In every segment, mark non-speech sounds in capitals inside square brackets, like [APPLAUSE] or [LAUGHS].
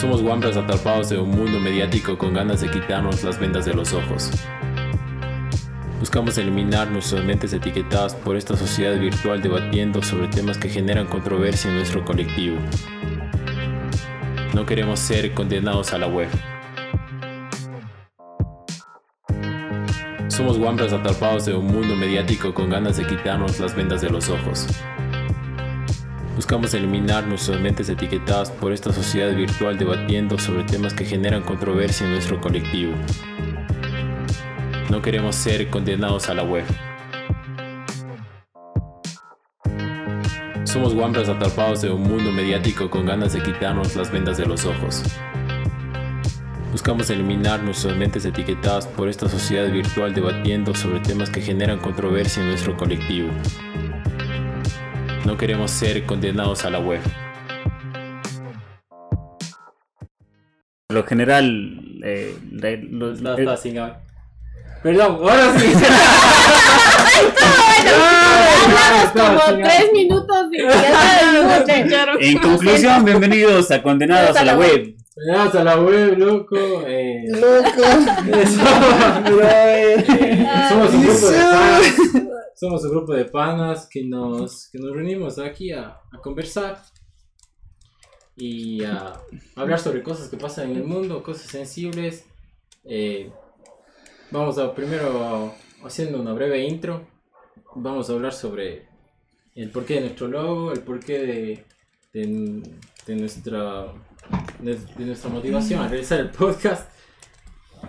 Somos guambras atrapados de un mundo mediático con ganas de quitarnos las vendas de los ojos. Buscamos eliminar nuestras mentes etiquetadas por esta sociedad virtual debatiendo sobre temas que generan controversia en nuestro colectivo. No queremos ser condenados a la web. Somos guambras atrapados de un mundo mediático con ganas de quitarnos las vendas de los ojos. Buscamos eliminar nuestras mentes etiquetadas por esta sociedad virtual debatiendo sobre temas que generan controversia en nuestro colectivo. No queremos ser condenados a la web. Somos guambras atrapados de un mundo mediático con ganas de quitarnos las vendas de los ojos. Buscamos eliminar nuestras mentes etiquetadas por esta sociedad virtual debatiendo sobre temas que generan controversia en nuestro colectivo. No queremos ser condenados a la web. Por lo general, eh, No, eh, está sin grabar. Perdón, ahora sí. [LAUGHS] [LAUGHS] Hablamos como tres minutos y ya se [LAUGHS] escucharon. en conclusión, bienvenidos a Condenados a la Web. Veníamos a la web, loco. Eh, Loco. somos un grupo de panas. Somos un grupo de panas que nos, que nos reunimos aquí a, conversar y a hablar sobre cosas que pasan en el mundo, cosas sensibles. Eh, vamos a primero haciendo una breve intro. Vamos a hablar sobre el porqué de nuestro logo, el porqué de, de, nuestra de, de nuestra motivación a realizar el podcast.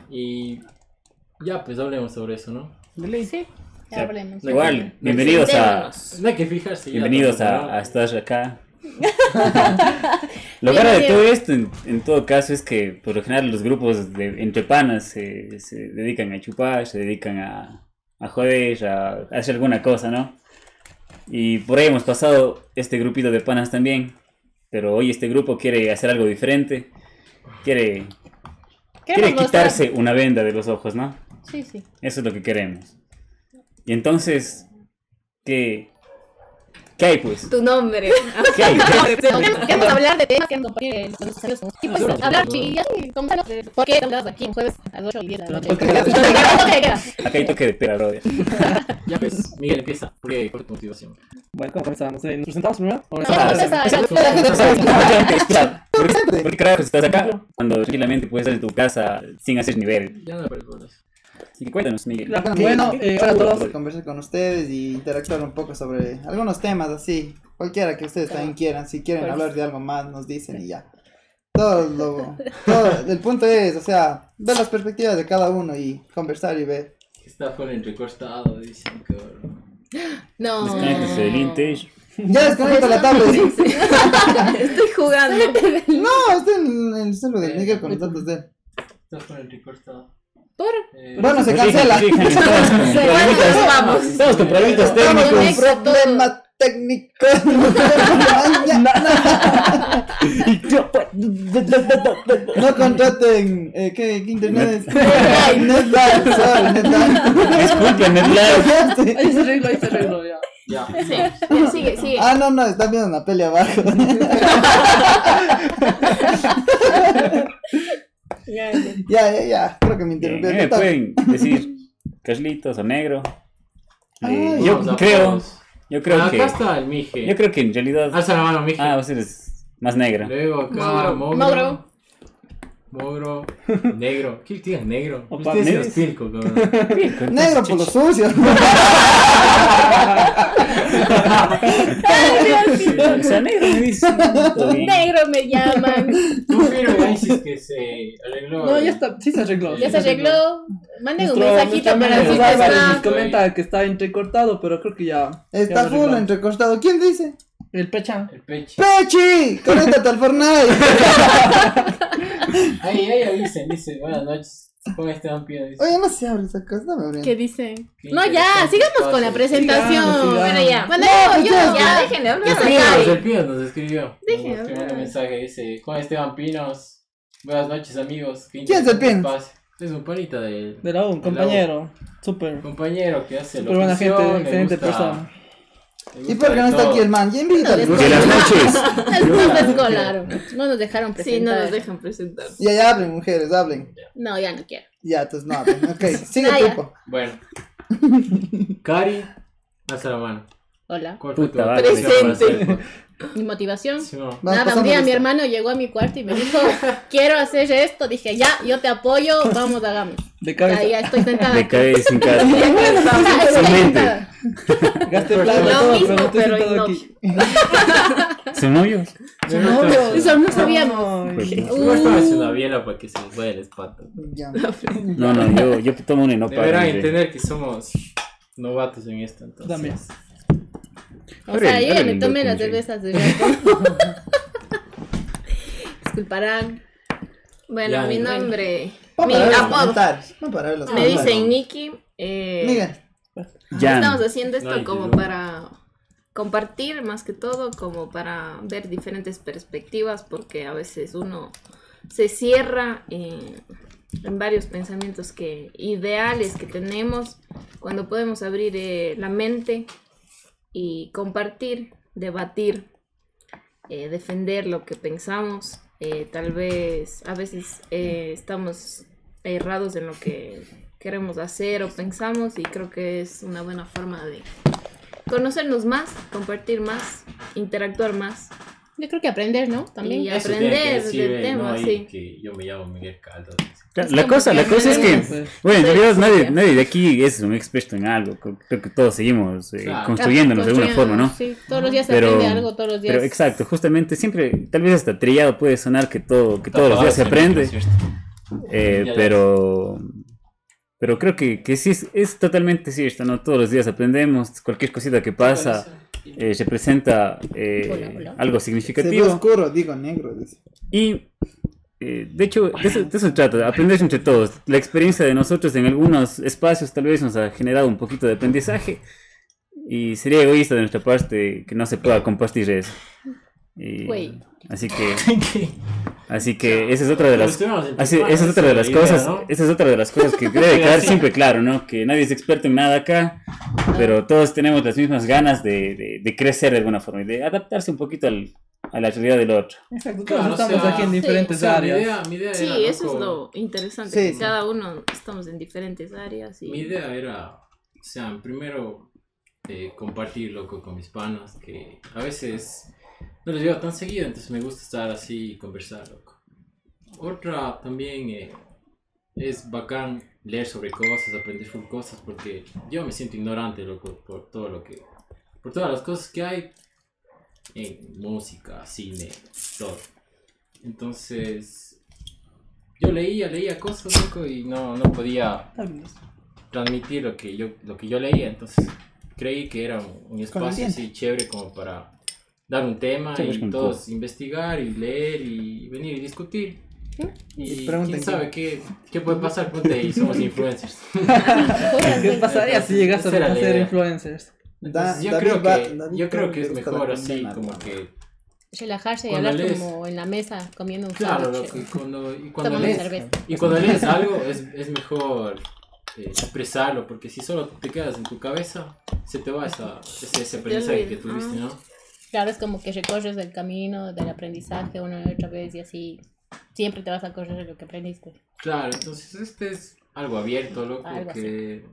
Y ya, pues hablemos sobre eso, ¿no? Sí, ya hablemos. Igual, bienvenidos a, No hay que fijarse. bienvenidos a, a estar acá. [LAUGHS] Lo raro de todo esto, en, en todo caso, es que por lo general los grupos de, entre panas se, se dedican a chupar, se dedican a, a joder, a, a hacer alguna cosa, ¿no? Y por ahí hemos pasado este grupito de panas también, pero hoy este grupo quiere hacer algo diferente, quiere, quiere quitarse una venda de los ojos, ¿no? Sí, sí. Eso es lo que queremos. Y entonces, ¿qué, qué hay pues? Tu nombre. [LAUGHS] ¿Qué hay? [LAUGHS] Queremos hablar de temas que han compartido con los amigos. Y pues hablar y así, conversarnos de por qué estamos aquí en jueves a las 8 y 10 de la noche. [LAUGHS] Acá hay toque de pera, brother. Ya pues, Miguel empieza. ¿Por qué? ¿Cuál es tu motivación? Bueno, ¿cómo comenzamos? ¿Nos presentamos primero? ¿O No, empezamos? empieza. Espera, ¿Por qué, por qué carajos estás acá cuando tranquilamente puedes estar en tu casa sin hacer nivel? Ya no me parece por eso. Así que cuéntanos, Miguel. Claro, Bueno, eh, hola a todos. Conversar con ustedes y interactuar un poco sobre algunos temas así. Cualquiera que ustedes también quieran. Si quieren hablar de algo más, nos dicen y ya. Todo lo. Todo, el punto es, o sea, ver las perspectivas de cada uno y conversar y ver. Está fuera entrecortado, dicen que. [GASPS] No. Desconéctese del Intage. Ya desconecta la tablet. [LAUGHS] [LAUGHS] Estoy jugando. No, está en el celular de Miguel con los datos de él. Está fuera entrecortado. ¿Por? Eh, Bueno, se cancela. con [LAUGHS] Sí, problemitas. bueno, vamos. Estamos con problemitas técnicos. Problema técnico. [LAUGHS] No contraten. Eh, ¿qué, ¿Qué internet es? Netline, sorry, Netline. Disculpen, Netlife. [LAUGHS] Ahí se arregló, ahí se arregló, ya. Ya. Sí, sigue, sigue. Ah, no, no, están viendo una pelea abajo. [LAUGHS] Ya, ya. ya. Creo que me Bien, interrumpió. Me pueden [LAUGHS] decir Carlitos o Negro. Eh, Ay. yo creo, yo creo acá que, está el Mije. yo creo que en realidad, Alza la mano, Mije. ah, vos eres más negra. Luego acá, Mogro. Mogro. Mogro. Mogro. [LAUGHS] Negro. ¿Qué digas negro? Opa, Ustedes negro. los pilco, cabrón. Negro por lo sucio. [LAUGHS] [LAUGHS] O sea, negro me. Negro llaman. Confirmo, Isis, que se arregló. No, ya está, sí se arregló. Ya se arregló. Manden un mensajito para decir que Álvarez nos está. comenta que está entrecortado, pero creo que ya. Está full arregló. entrecostado. ¿Quién dice? El pecha. El pecho. ¡Pechi! ¡Conéctate al Fortnite! [LAUGHS] Ahí, ahí avisen, dice, buenas noches. Con este vampiro. Dice. Oye, no se abre esa cosa, dame abriendo. ¿Qué dicen? Qué No, ya, sigamos con la presentación. Sigamos, sigamos. Bueno, ya. Bueno, No, yo, ya, ya, déjenle hablar. Ya se cae. el Pinos nos escribió. Deje Nos escribió un mensaje, dice, Juan Esteban Pinos, buenas noches amigos. Qué ¿Quién es el espacio". Es un panita del De la U, un compañero. Súper. compañero que hace Súper buena gente, excelente gusta persona. ¿Y por qué no está aquí el man? Ya invítalo. No, De las noches. Nos descolaron. No nos dejaron presentar. Sí, no nos dejan presentar. Ya, ya hablen, mujeres, hablen. No, ya no quiero. Ya, entonces no hablen. Ok, sigue Ah, tú, ya. po. Bueno. [LAUGHS] Cari, alza la mano. Hola. ¿Cuál fue tu Puta el podcast? Mi motivación. Sí, no. Nada, un día mi hermano llegó a mi cuarto y me dijo, quiero hacer esto. Dije, ya, yo te apoyo, vamos, hagamos. De cabeza. ya estoy sentada. Me cae sin sentada. Gaste plata, Lo mismo, pero no estoy pero sentado no. aquí. [LAUGHS] ¿Son novios? Eso no sabíamos. Pues, estaba haciendo una biela para que se nos vaya el espanto. Ya. [LAUGHS] No, no, yo, yo tomo no paro. Deberán entender que somos novatos en esto, entonces. También. O sea, yo ya me tomé las cervezas de rato. [LAUGHS] Disculparán. Bueno, Ya, mi bueno. nombre, mi apodo, me dicen Nikki. Eh. Jan. Estamos haciendo esto como no. para compartir más que todo, como para ver diferentes perspectivas, porque a veces uno se cierra en, en varios pensamientos que ideales que tenemos cuando podemos abrir eh, la mente y compartir, debatir, eh, defender lo que pensamos. Eh, tal vez a veces eh, estamos errados en lo que queremos hacer o pensamos y creo que es una buena forma de conocernos más, compartir más, interactuar más. Yo creo que aprender, ¿no? También. Y aprender del tema, no sí. que yo me llamo Miguel Caldas. La cosa, la cosa es que, Pues, bueno, en Sí, realidad sí, nadie, nadie de aquí es un experto en algo. Creo que todos seguimos eh, Claro. construyéndonos de alguna forma, ¿no? Sí, todos los días se Pero- aprende algo, todos los días. Pero exacto, justamente siempre, tal vez hasta trillado puede sonar que todo, que todos los días se aprende, eh, pero, pero creo que, que sí es, es totalmente cierto, ¿no? Todos los días aprendemos, cualquier cosita que pasa eh, representa eh, algo Se significativo. oscuro, digo negro. dice. Y eh, de hecho, de eso, de eso trata, aprender entre todos. La experiencia de nosotros en algunos espacios tal vez nos ha generado un poquito de aprendizaje y sería egoísta de nuestra parte que no se pueda compartir eso. Y- Güey. así que, [LAUGHS] así que esa es otra de las, así, esa es otra de las cosas, esa es otra de las cosas que debe [LAUGHS] quedar siempre claro, ¿no? Que nadie es experto en nada acá, pero todos tenemos las mismas ganas de, de, de crecer de alguna forma y de adaptarse un poquito al, a la realidad del otro. Exacto, Claro, todos o estamos sea, aquí en sí, diferentes O sea, mi áreas. idea, mi idea Sí, era, eso es lo interesante. Sí, que sí. Cada uno estamos en diferentes áreas. Y... Mi idea era, o sea, primero eh, compartir loco con mis panas, que a veces no los veo tan seguido, entonces me gusta estar así y conversar, loco. Otra también eh, es bacán leer sobre cosas, aprender sobre cosas, porque yo me siento ignorante, loco, por todo lo que, por todas las cosas que hay en música, cine, todo. Entonces, yo leía, leía cosas, loco, y no, no podía transmitir lo que yo lo que yo leía. Entonces creí que era un, espacio así chévere como para dar un tema Sí, es y todos investigar y leer y venir y discutir. Y pregunten quién sabe qué, qué puede pasar ponte y somos [LAUGHS] influencers. ¿Qué [LAUGHS] pasaría si llegas a ser influencers? Entonces, yo David creo va- que David yo creo que es mejor así como que Relajarse y Cuando hablar lees- como en la mesa comiendo un claro sándwich. y cuando y [LAUGHS] cuando lees cerveza. y cuando lees algo es, es mejor eh, expresarlo porque si solo te quedas en tu cabeza se te va esa, ese, ese aprendizaje que tuviste ¿no? Claro, es como que recorres el camino del aprendizaje una y otra vez y así siempre te vas a correr lo que aprendiste. Claro, entonces este es algo abierto, loco, Algo que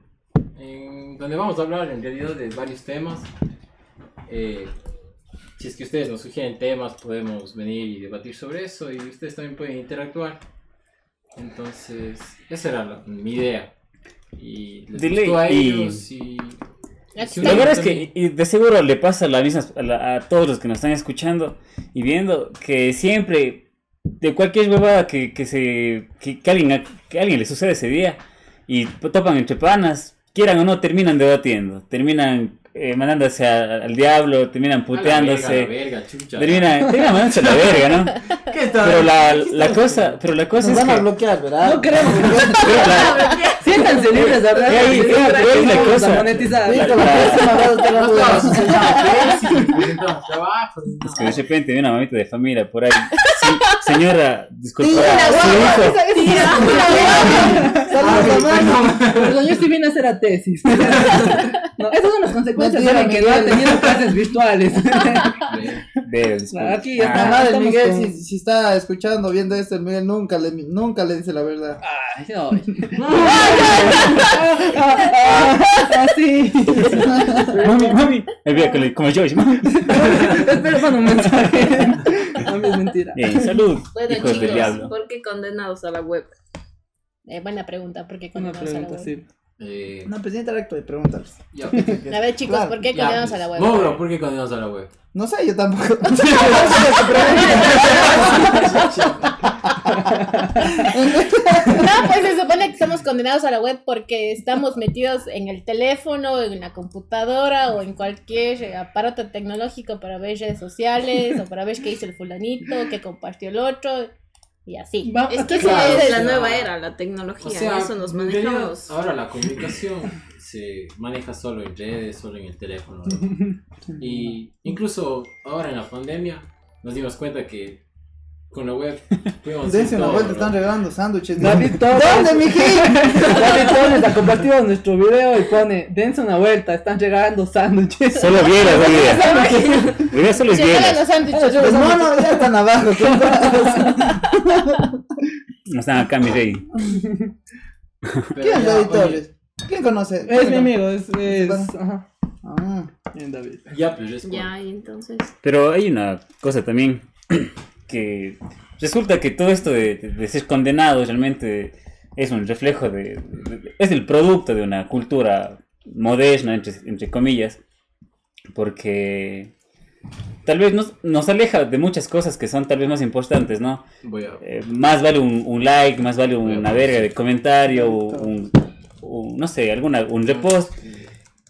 en donde vamos a hablar en realidad de varios temas. Eh, si es que ustedes nos sugieren temas, podemos venir y debatir sobre eso y ustedes también pueden interactuar. Entonces, esa era la- mi idea. Y les De gustó a y- ellos y... Y La verdad es que y de seguro le pasa la misma a, la- a todos los que nos están escuchando y viendo que siempre de cualquier huevada que, que se que, que alguien que a alguien le sucede ese día y topan entre panas, quieran o no terminan debatiendo, terminan eh, mandándose a- al diablo, terminan A la puteándose, verga, a la verga, chucha. terminan, terminan mandándose a la verga, ¿no? [LAUGHS] ¿Qué está- Pero la, la cosa, pero la cosa Nos es van a que bloquear, ¿verdad? No queremos. [LAUGHS] [LAUGHS] Siéntanse libres de hablar. Y ahí- la a cosa. a- no. que de repente viene una mamita de familia por ahí señora, disculpa, mamá. Pero yo sí vine a hacer a tesis. [LAUGHS] No, esas son las consecuencias de alguien que no ha tenido clases virtuales. [LAUGHS] Aquí ya La está. madre, estamos Miguel, con- si, si está escuchando, viendo esto, el Miguel nunca le, nunca le dice la verdad. Ay, ay. [LAUGHS] Así. Mami, mami. Me veo como, mami. Espera, un mensaje. Mentira. Bien, salud, Bueno, hijos del chicos, diablo. ¿por qué condenados a la web? Eh, buena pregunta, ¿por qué Una condenamos a la pregunta, web? sí. Eh, No, pues interacto y pregúntales. ya. A ver, chicos, Claro. ¿por qué Ya, condenamos pues. a la web? Mogro, ¿por qué condenamos a la web? No sé, yo tampoco. No, pues se supone que estamos condenados a la web porque estamos metidos en el teléfono, en la computadora o en cualquier eh, aparato tecnológico para ver redes sociales o para ver qué hizo el fulanito, qué compartió el otro y así. Va- Es que esa Claro, es la o sea, nueva era, la tecnología, O sea, eso nos manejamos. ahora la comunicación se maneja solo en redes, solo en el teléfono. ¿no? [LAUGHS] Y incluso ahora en la pandemia nos dimos cuenta que con la web [LAUGHS] Dense una vuelta, están regalando sándwiches. David Torres. ¿Dónde, mijín? [LAUGHS] David [LAUGHS] Torres ha compartido nuestro video y pone, dense una vuelta, están llegando sándwiches. Solo vieras. Hoy día solo es vieras. los sándwiches. Los monos ya están abajo. No están acá, mi rey. Pero ¿Quién es David Torres? ¿Quién conoce? Es mi amigo, es... es ajá. Ah, Bien, David. Ya, pues es Ya, y entonces. Pero hay una cosa también que resulta que todo esto de, de- de ser condenado realmente es un reflejo de, de- es el producto de una cultura moderna entre, entre comillas porque tal vez nos, nos aleja de muchas cosas que son tal vez más importantes, ¿no? Voy a... Eh, más vale un, un like, más vale una verga de comentario, un, un- no sé, alguna, un repost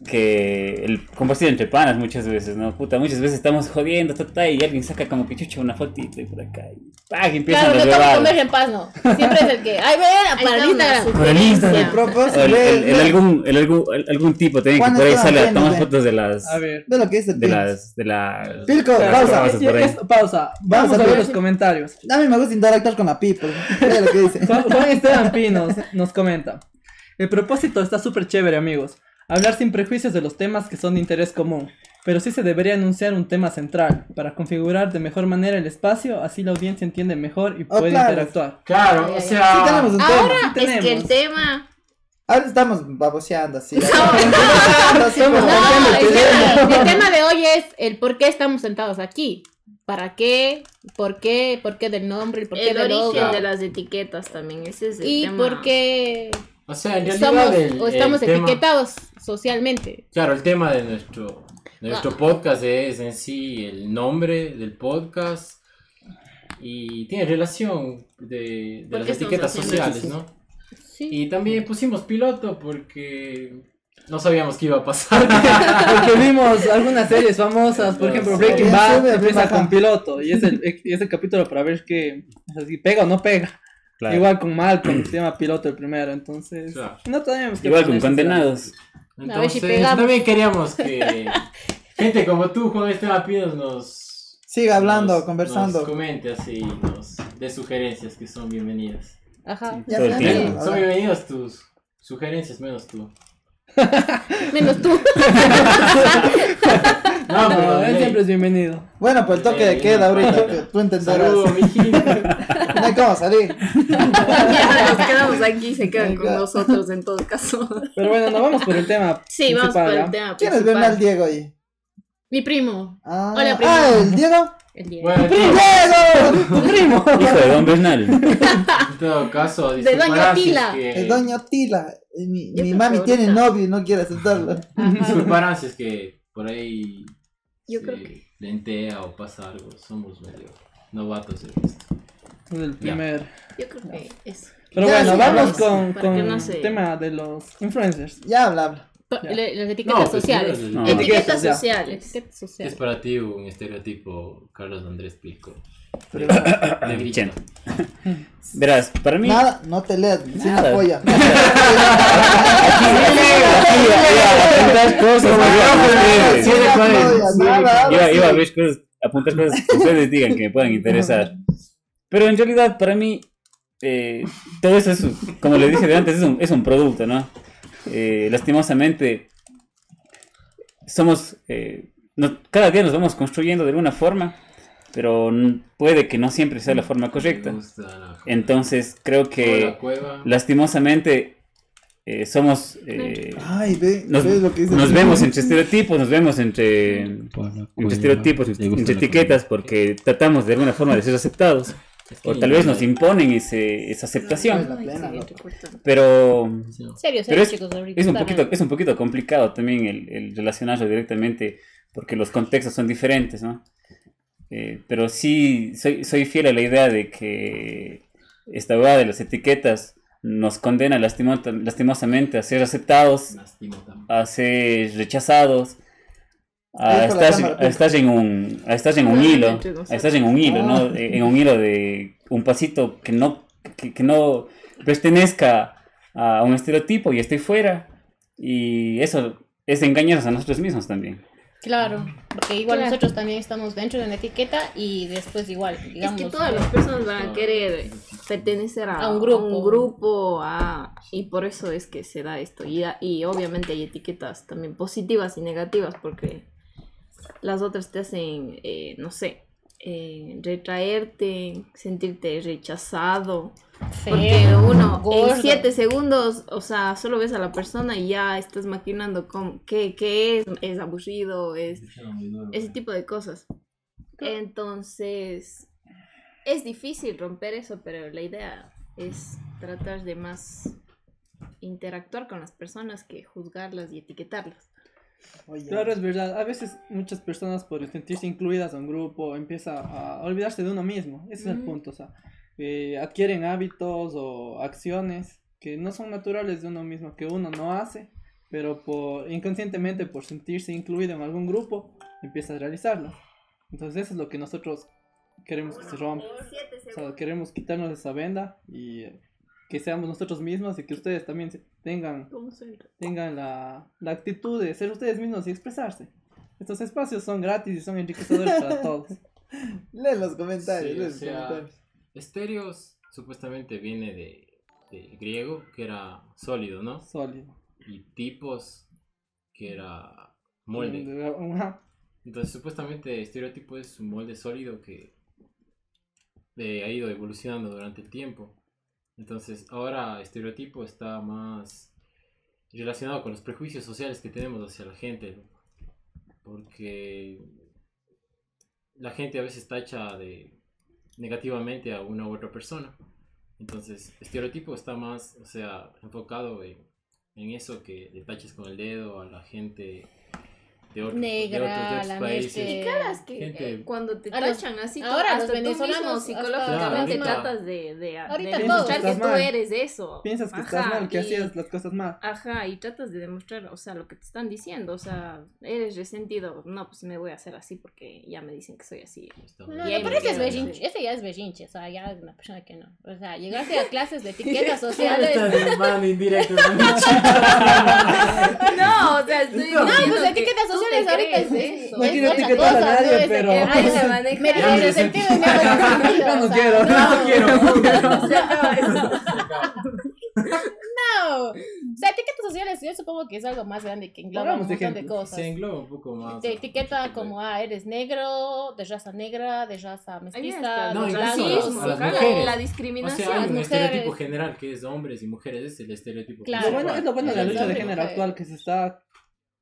que el compartir entre panas muchas veces, ¿no? Puta, muchas veces estamos jodiendo, ta, ta, y alguien saca como que chucha una fotito y por acá, y ¡pah! y empiezan Claro, los no comer en paz, no. Siempre es el que, ay, ven, para el Instagram. El Instagram. el, el- el algún, el algún, el- algún tipo también que por ahí sale a Peña, tomar ve. fotos de las, A ver. Ve lo que dice el de Pins. las, de la... Pilco, de las pausa. cosas por ahí. Es- pausa. Vamos Pausa, a ver los comentarios. A mí me gusta interactuar con la people. Ve lo que dice. Juan Juan Esteban Pinos nos comenta. El propósito está súper chévere, amigos. Hablar sin prejuicios de los temas que son de interés común. Pero sí se debería anunciar un tema central, para configurar de mejor manera el espacio, así la audiencia entiende mejor y Oh, puede claro. interactuar. Claro, o ay, Sí sea... tenemos un Ahora tema. sí es que el tenemos. tema. Ahora estamos baboseando así. [LAUGHS] Estamos Así como- No, cambiando el tema, el tema de hoy es el por qué estamos sentados aquí. ¿Para qué? ¿Por qué? ¿Por qué del nombre? ¿Por qué El del origen logo? de las etiquetas también. Ese es el Y tema. por qué O sea, en realidad somos el, o estamos el tema- etiquetados socialmente. Claro, el tema de nuestro, de nuestro podcast es en sí el nombre del podcast y tiene relación de, de ¿Por las etiquetas sociales? ¿no? Sí. Y también pusimos piloto porque no sabíamos qué iba a pasar. [LAUGHS] Porque vimos algunas series famosas, por ejemplo. Breaking Bad empieza con piloto y es el, y es el capítulo para ver que o sea, si pega o no pega. Claro. Igual con Malcolm, [CLEARS THROAT] se llama piloto el primero, entonces Claro. no tenemos que Igual con condenados. A ver si Entonces, también queríamos que [LAUGHS] gente como tú, Juan Esteban Pinos, nos Siga hablando, nos- conversando. Nos comente así, nos dé sugerencias que son bienvenidas. Ajá. Ya, Todo el ya, Son ahora. bienvenidas tus sugerencias, menos tú. [LAUGHS] Menos tú. No, [LAUGHS] No, pero él siempre es bienvenido. Bueno, pues el toque de queda ahorita, que tú entenderás. Saludos, mijín. [LAUGHS] No hay cómo salir. Ya nos quedamos aquí, se quedan con nosotros en todo caso. Pero bueno, nos vamos por el tema. Sí, vamos por el tema ¿Quién es. Bernal Diego ahí? Mi primo. Ah, Hola, primo. ah, el Diego. El día. Bueno, ¡Diego! Hijo de Don Bernal. en todo caso, De Doña Tila. que- El Doña Tila. Mi, mami tiene ahorita- novio y no quiere aceptarlo. [LAUGHS] Disculparán si es que por ahí Yo se creo que- lentea o pasa algo. Somos medio novatos en esto. Es el primer. Yo creo que eso. Pero Ya, bueno, sí, vamos con, con no el se- tema de los influencers. Ya habla, habla. Las etiquetas No, pues, sociales. no. Etiquetas, Etiquetas sociales. Etiquetas ¿Qué es sociales. para ti un estereotipo Carlos Andrés Pico? Pero. [COUGHS] [LAUGHS] Verás, para mí. nada, no te leas, sin Nada. apoya. apuntar cosas, Como iba a ver cosas, apuntar cosas que ustedes digan que me puedan interesar. Pero en realidad, para mí, eh, todo eso es, como le dije de antes, es un, es un producto, ¿no? Eh, lastimosamente, somos, eh, no- cada día nos vamos construyendo de alguna forma, pero n- puede que no siempre sea la forma correcta. Entonces, creo que lastimosamente eh, somos... eh, Ay, ve, nos, ves lo que dice. nos vemos entre estereotipos, nos vemos entre, entre estereotipos, entre etiquetas, porque tratamos de alguna forma de ser aceptados. O tal vez nos imponen ese, esa aceptación. Pero Serio, Pero serio, es, chicos, ahorita es un poquito, es un poquito complicado también el, el relacionarlo directamente porque los contextos son diferentes, ¿no? Eh, pero sí soy, soy fiel a la idea de que esta hueá de las etiquetas nos condena lastimo- lastimosamente a ser aceptados, a ser rechazados, a estar, cámara, a estar en un, a estar en un hilo, a estar en un hilo, ¿no? Ah. En un hilo de un pasito que no, que, que no pertenezca a un estereotipo y estoy fuera. Y eso es engañarnos a nosotros mismos también. Claro, porque igual Claro. nosotros también estamos dentro de una etiqueta y después igual, digamos... es que todas las personas van a querer pertenecer a, A un grupo. un grupo, a- y por eso es que se da esto. Y, y obviamente hay etiquetas también positivas y negativas porque las otras te hacen, eh, no sé, eh, retraerte, sentirte rechazado. Porque feo, uno gordo. en siete segundos, o sea, solo ves a la persona y ya estás maquinando con qué, qué es, es aburrido, es ese tipo de cosas. Entonces, es difícil romper eso, pero la idea es tratar de más interactuar con las personas que juzgarlas y etiquetarlas. Oye, Claro, es verdad. A veces muchas personas por sentirse incluidas en un grupo empieza a olvidarse de uno mismo. Ese es el punto. O sea, eh, adquieren hábitos o acciones que no son naturales de uno mismo, que uno no hace, pero por inconscientemente por sentirse incluido en algún grupo empieza a realizarlo. Entonces eso es lo que nosotros queremos que se rompa. O sea, queremos quitarnos esa venda y que seamos nosotros mismos y que ustedes también tengan tengan la, la actitud de ser ustedes mismos y expresarse. Estos espacios son gratis y son enriquecedores para [LAUGHS] todos. lee los comentarios, Sí, lee o los sea, comentarios. Estéreos supuestamente viene de, del griego, que era sólido, ¿no? Sólido. Y tipos, que era molde. Entonces, supuestamente, estereotipo es un molde sólido que eh, ha ido evolucionando durante el tiempo. Entonces, ahora estereotipo está más relacionado con los prejuicios sociales que tenemos hacia la gente. Porque la gente a veces tacha de negativamente a una u otra persona. Entonces, estereotipo está más, o sea, enfocado en, en eso que le taches con el dedo a la gente de, otro- de Negra, otros, de otros la países. este- Y caras que Gente- eh, cuando te tachan así, ahora hasta los tú mismo venezolanos, psicológicamente tratas de, de, de ahorita demostrar que tú eres eso. Piensas que estás mal, que y- hacías las cosas mal. Ajá, y tratas de demostrar, o sea, lo que te están diciendo, o sea, eres resentido, no, pues me voy a hacer así porque ya me dicen que soy así. No, no, Y ahí pero ese es sí. ese ya es berrinche, o sea, ya es una persona que no. O sea, llegarse a [LAUGHS] clases de etiquetas [LAUGHS] sociales. [LAUGHS] No, o sea, estoy No, pues que etiquetas tú sociales te ahorita es, crees es, eso. No es quiero etiquetar a nadie, no pero- se es- maneja. Me en el sentí- sentido [LAUGHS] Ya no o sea, quiero. No, quiero. [LAUGHS] [LAUGHS] No. O sea, etiquetas sociales yo supongo que es algo más grande que engloba un montón de cosas. Se engloba un poco más. Te ¿no? etiqueta como, ah, eres negro, de raza negra, de raza mestiza, No, de mujeres. la O discriminación. sea, hay un estereotipo general que es hombres y mujeres, es el estereotipo. Claro. Lo bueno, es lo bueno de la lucha de género actual que se está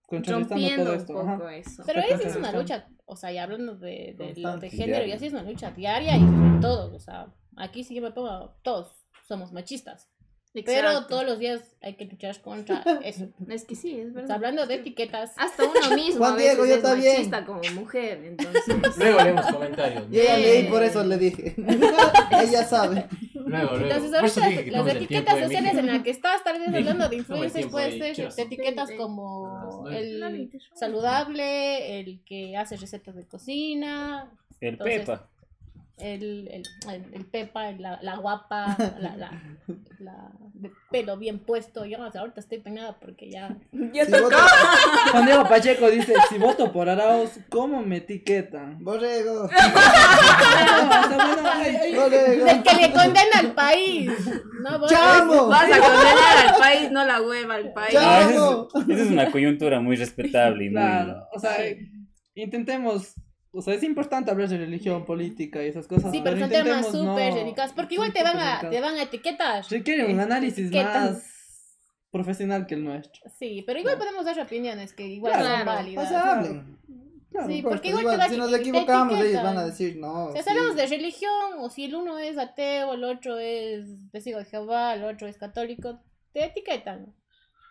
rompiendo todo un esto. poco ajá. eso. Pero Está esa es una lucha, o sea, y hablando de, de, lo de género, y diaria. así es una lucha diaria y de todo, o sea, aquí sí que me pongo, todos somos machistas, pero Exacto. todos los días hay que luchar contra [LAUGHS] eso. Es que sí, es O verdad. sea, hablando de etiquetas, Hasta uno [LAUGHS] mismo Juan Diego, yo es también. machista como mujer, entonces... Luego leemos comentarios. Yo ya Eh. leí, por eso le dije. [LAUGHS] Ella sabe. Luego, luego. entonces ahorita las etiquetas sociales en las que estás, tal vez hablando de influencers, puede ser de etiquetas como Ah, el saludable, el que hace recetas de cocina, El Entonces, Pepa. El, el, el, el Pepa, la, la guapa, [LAUGHS] la, la, la de pelo bien puesto. Yo hasta ahorita estoy peinada porque ya. [LAUGHS] Ya Si tocó. [LAUGHS] Juan Diego Pacheco dice, si voto por Arauz, ¿cómo me etiquetan? Borrego. Del que le condena al país. No, vos- ¡Chamo! Vas a condenar al país, no la hueva al país. Ah, esa es, esa es una coyuntura muy respetable y muy... Claro, o sea, intentemos, o sea, es importante hablar de religión, política y esas cosas. Sí, pero son temas súper no- delicados. Porque igual te van a, te van a etiquetar. Requiere un análisis ¿Qué tan- más profesional que el nuestro. Sí, pero igual podemos dar opiniones que igual Claro. son O válidas. sea, hablen. Claro, Sí, porque igual si nos equivocamos, ellos van a decir no. Si sí. hablamos de religión, o si el uno es ateo, el otro es testigo de Jehová, el otro es católico, te etiquetan.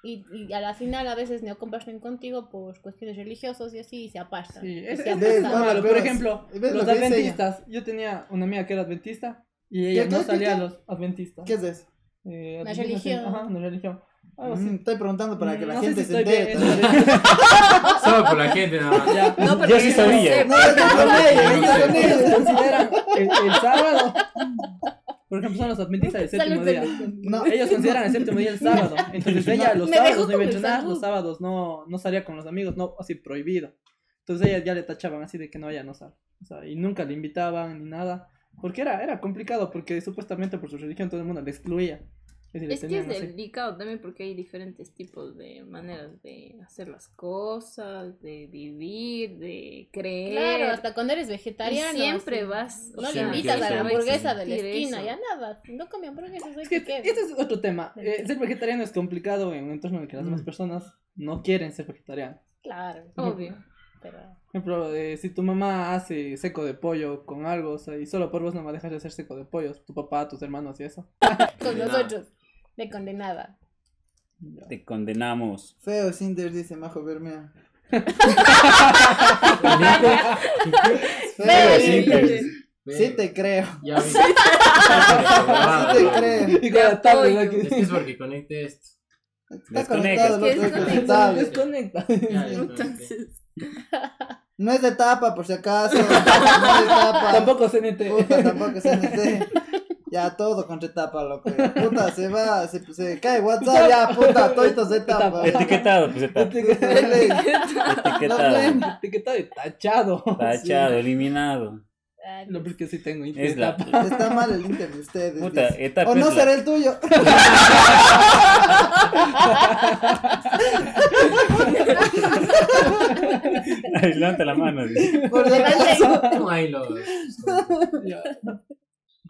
Y, y a la final a veces no comparten contigo por cuestiones religiosas y así y se apartan. Sí, es, se es, es malo. Por ejemplo, ¿ves los lo adventistas. Yo tenía una amiga que era adventista y ella ¿Qué, no qué, salía qué, a los adventistas. ¿Qué es eso? Eh, Una religión. Ajá, una religión. Algo. Mm, Estoy preguntando para que la No gente si se entere. Solo por la gente nada más. Ya. No, porque Yo sí no sabía. sé. No, yo estoy con ella, yo estoy con Ella. Por ejemplo, son los adventistas del [LAUGHS] séptimo día. No. Ellos consideran el séptimo día el [LAUGHS] sábado. Entonces ella [LAUGHS] los Me sábados no iba a salud. los sábados no, no salía con los amigos, no, así prohibido. Entonces ella ya le tachaban así de que no, ya no sale. O sea, y nunca le invitaban ni nada. Porque era, era complicado, porque supuestamente por su religión todo el mundo le excluía. Es, Es que es delicado también porque hay diferentes tipos de maneras de hacer las cosas, de vivir, de creer. Claro, hasta cuando eres Y vegetariano. siempre así, vas. No le invitas a la hamburguesa de la esquina, eso. ya nada. No come hamburguesas, Es que ¿qué este es otro tema. Eh, ser vegetariano es complicado en un entorno en el que las demás Mm. personas no quieren ser vegetarianos. Claro, Obvio. pero... Por ejemplo, eh, si tu mamá hace seco de pollo con algo, o sea, y solo por vos no me dejas de hacer seco de pollo, tu papá, tus hermanos y eso. [LAUGHS] Con nosotros, de condenada. Te condenamos. Feo Cinder dice Majo Bermea. Feo Feo Cinder. Sí te creo. Ya vi. Sí te creo. Y con la. Es que es porque conecté esto. Está Desconecta. desconecta. Desconecta. Entonces, No es de tapa, por si acaso. [LAUGHS] No es de tapa. Tampoco CNT. Puta, tampoco se me Ya [LAUGHS] todo contra tapa, loco. Puta, se va, se, se cae WhatsApp, ya, puta, todo se tapa. Etiquetado, pues está. Etiquetado. Etiquetado y tachado. Tachado, eliminado. Ay, No, porque sí tengo Es la internet. Está mal el inter de ustedes. puta, etapa. O no será el tuyo. [LAUGHS] Ay, levanta la mano. dice. Por los. [LAUGHS] Ya.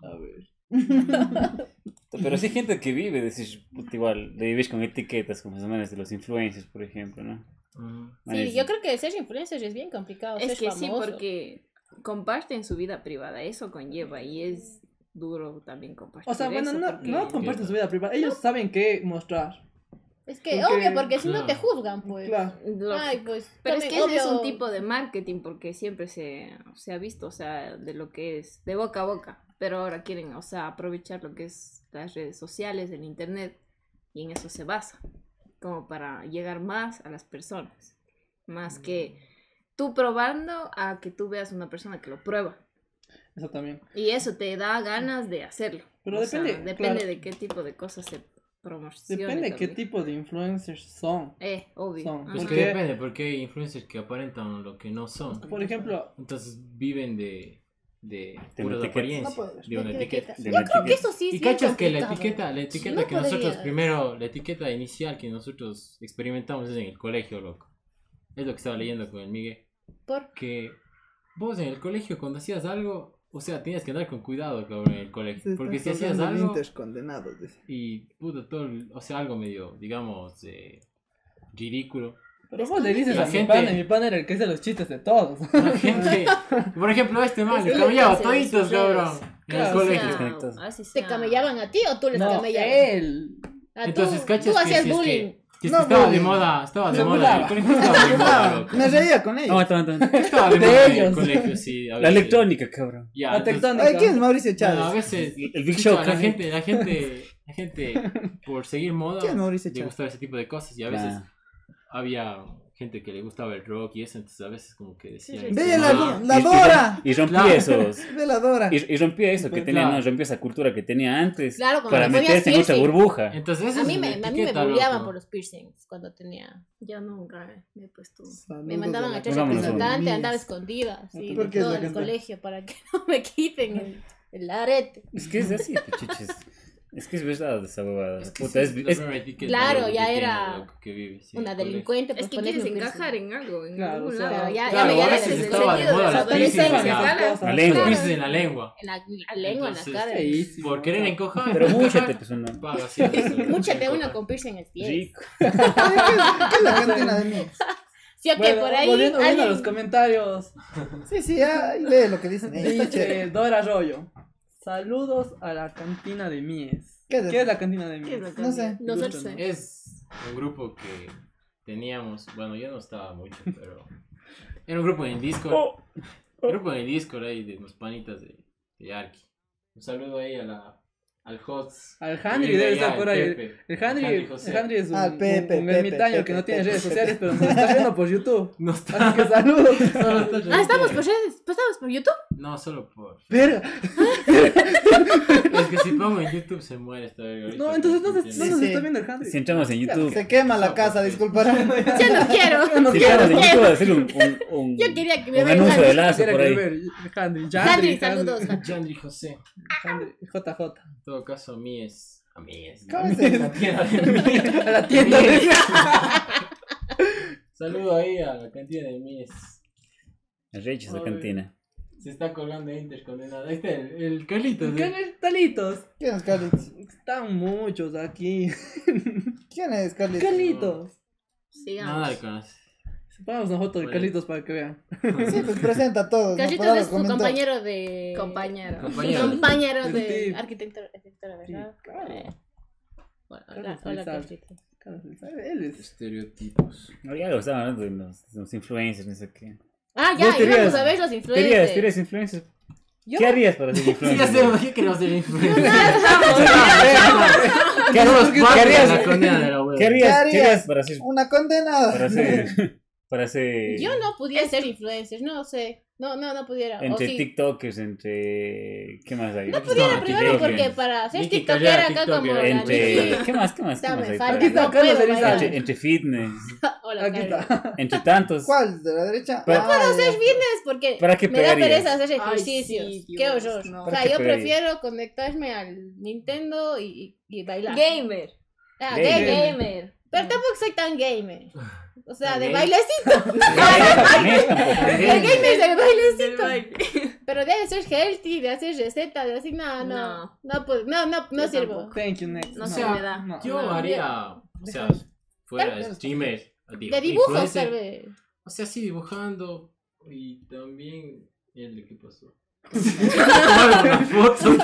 A ver. [LAUGHS] Pero sí hay gente que vive, puta, igual, de vivir con etiquetas, como las de los influencers, por ejemplo, ¿no? Mm. Sí, yo creo que ser influencer es bien complicado. es ser que sí, porque comparten su vida privada, eso conlleva y es duro también compartir. O sea, bueno, eso no, porque- no comparten su vida privada. Ellos saben qué mostrar. Es que Porque- obvio, porque si no claro. te juzgan, pues. Claro. Ay, pues. Pero es que ese es un tipo de marketing porque siempre se, se ha visto, o sea, de lo que es de boca a boca, pero ahora quieren, o sea, aprovechar lo que es las redes sociales, el internet, y en eso se basa, como para llegar más a las personas, más que tú probando a que tú veas una persona que lo prueba. Eso también. Y eso te da ganas de hacerlo. Pero O sea, depende, depende claro. de qué tipo de cosas se promociona. Depende de qué tipo de influencers son. Eh, obvio. son. Pues Porque- que depende, porque hay influencers que aparentan lo que no son. Por ejemplo, Entonces viven de, de De apariencia, No puedes. de una ¿Qué etiqueta. de Yo creo que eso sí es Y cachas que la etiqueta, la etiqueta No que nosotros podría. primero, la etiqueta inicial que nosotros experimentamos es en el colegio, loco. Es lo que estaba leyendo con el Miguel. Por... Que vos en el colegio cuando hacías algo, o sea, tenías que andar con cuidado, cabrón, en el colegio. Porque si hacías algo condenados, y puta todo, el- o sea, algo medio, digamos, eh, ridículo. Pero vos le dices La a mi gente- pana y mi pana era el que hace los chistes de todos. La gente, por ejemplo, este man, le que camellaba toditos, cabrón, redes. en el Claro, colegio. ¿Te camellaban a ti o tú les No, camellabas? él. Ah, Entonces, tú, cachas tú hacías bullying. que, que No estaba de moda, estaba de Se moda, el estaba de moda. Me reía con ellos. Aguanta. Estaba de De moda en el ellos. colegio, sí. a La electrónica, cabrón. Ya, La tectónica. ¿quién es Mauricio Bueno, a Chávez? veces El Big Show, la gente, la gente, la gente por seguir moda ¿Quién es Mauricio Chávez? gustar ese tipo de cosas y a veces Nah. Había gente que le gustaba el rock y eso, entonces a veces como que decían... Sí, sí, Ve la, "Ah, la Dora. Y rompía Claro. [LAUGHS] esos. Ve la Dora. Y, y rompía eso que Pues, tenía, claro. ¿no? Rompía esa cultura que tenía antes. Claro, como para meterse en otra burbuja. Entonces A mí me, a mí me bulleaban por los piercings cuando tenía. Yo nunca me he puesto. Me mandaban a echar representante, andaba escondida, sí, ¿Por de qué es todo la el colegio para que [LAUGHS] no me quiten el, el arete. Es que es así, pichiches. Es que es verdad esa huevada. Es que Puta, sí, es, es- Claro, que ya era loco, que vive, sí, Una delincuente, Es pues que ponerme quieres encajar en algo. En Claro, algún o sea, lado. ya- ya Claro, me el estaba de moda en la, lengua. en la lengua. En la, la lengua, en la cara. Por querer encojar. Pero múchate, pues Múchate con piercing en el pie. Rico. [LAUGHS] ¿Qué es la [LAUGHS] cantina de mí? Sí, ok, Bueno, por ahí. volviendo, volviendo a alguien- los comentarios. [LAUGHS] Sí, sí, ya lee lo que dicen. Dice Dora Arroyo. Saludos a la cantina de Mies. ¿Qué es ¿Qué es la cantina de ¿Qué es Mies? No sé. Nosotros Ilústranos. Es un grupo que teníamos, bueno, yo no estaba mucho, pero era un grupo en el Discord. Un grupo en el Discord ahí de los panitas de, de Arki. Un saludo ahí a la, al host. Al vive debe estar por el ahí. Pepe. El Handry, José. el Handry es un, Ah, el Pepe, un- un Pepe, ermitaño Pepe, que no tiene Pepe, redes Pepe. sociales, pero nos [LAUGHS] está viendo por YouTube. No está. Así que saludos. [LAUGHS] Ah, estamos por redes. Pues estamos por YouTube. No, solo por. Verga. Es que si pongo en YouTube se muere esta verga No, entonces no, ¿me se- no nos Sí. está viendo el Handry. Si entramos en YouTube. Se quema la casa, disculparán. [LAUGHS] Yo no quiero. No Si quiero. entramos en YouTube va a hacer un, un, un, Yo quería que me un vean anuncio de lazo Quisiera por que ahí. ver el Handry. Handry, Handry, saludos. Handry. Yandri José. Handry, JJ. En todo caso, a mí es. A mí es. ¿Cómo es el- La tienda de [LAUGHS] mí. A la tienda de Saludo ahí a la cantina de Mies. Recha esa Ay. cantina. Se está colando Inter condenado. Ahí está el, el Carlitos. ¿eh? ¿Qué Talitos? ¿Quién es Carlitos? Están muchos aquí. [LAUGHS] ¿Quién es Carlitos? Carlitos. Sigamos. Nada le conoce. Pongamos una foto de Bueno. Carlitos para que vean. [LAUGHS] Sí, pues presenta a todos. Carlitos es su comentar. compañero de. Compañero. Compañero. De arquitectura, arquitectura, ¿verdad? Sí, claro. Eh. Bueno, hola, hola. Carlitos. Carlos, Él es. Estereotipos. No, ya lo estaban hablando de los, de los influencers, no sé qué. Ah, ya, íbamos a ver los ¿Te harías, influencers. te harías influencer? Yo- ¿Qué harías para ser [LAUGHS] Sí, influencer? [LAUGHS] ya sé, ¿qué queremos ser influencer? ¿Qué harías, ¿qué harías, La condena de la web. ¿qué harías, para ser, Una condenada. para ser, para ser Yo no pudiera ser influencer, no sé. No, no, no pudiera. O entre sí. TikTokers, entre ¿qué más hay? No Aquí pudiera aquí primero porque para ser Callera, acá como tiktoker, la entre [LAUGHS] ¿qué más? ¿Qué más? ¿Qué más hay? para- está No Carlos entre, entre fitness, [LAUGHS] Hola, Aquí está. [LAUGHS] entre tantos. ¿Cuál? ¿De la derecha? Pero- Ah, Puedo hacer fitness porque ¿Para qué me da pereza hacer Ay, ejercicios. sí, Qué horror. no. O ¿Para sea, qué yo prefiero conectarme al Nintendo y, y bailar. Gamer. Ah, Gamer. gamer. Gamer. Pero tampoco soy tan gamer. O sea, de bailecito. El gamer de Del bailecito. baile. Pero de hacer healthy, de hacer recetas, de así, no, no. No. No, pues, no, no, no sirvo. Thank you, next. No sea, me da. No. Yo No, haría, o sea, fuera streamer. digo, De dibujos, tal vez. O sea, sí, dibujando. Y también. ¿El de qué pasó? una foto.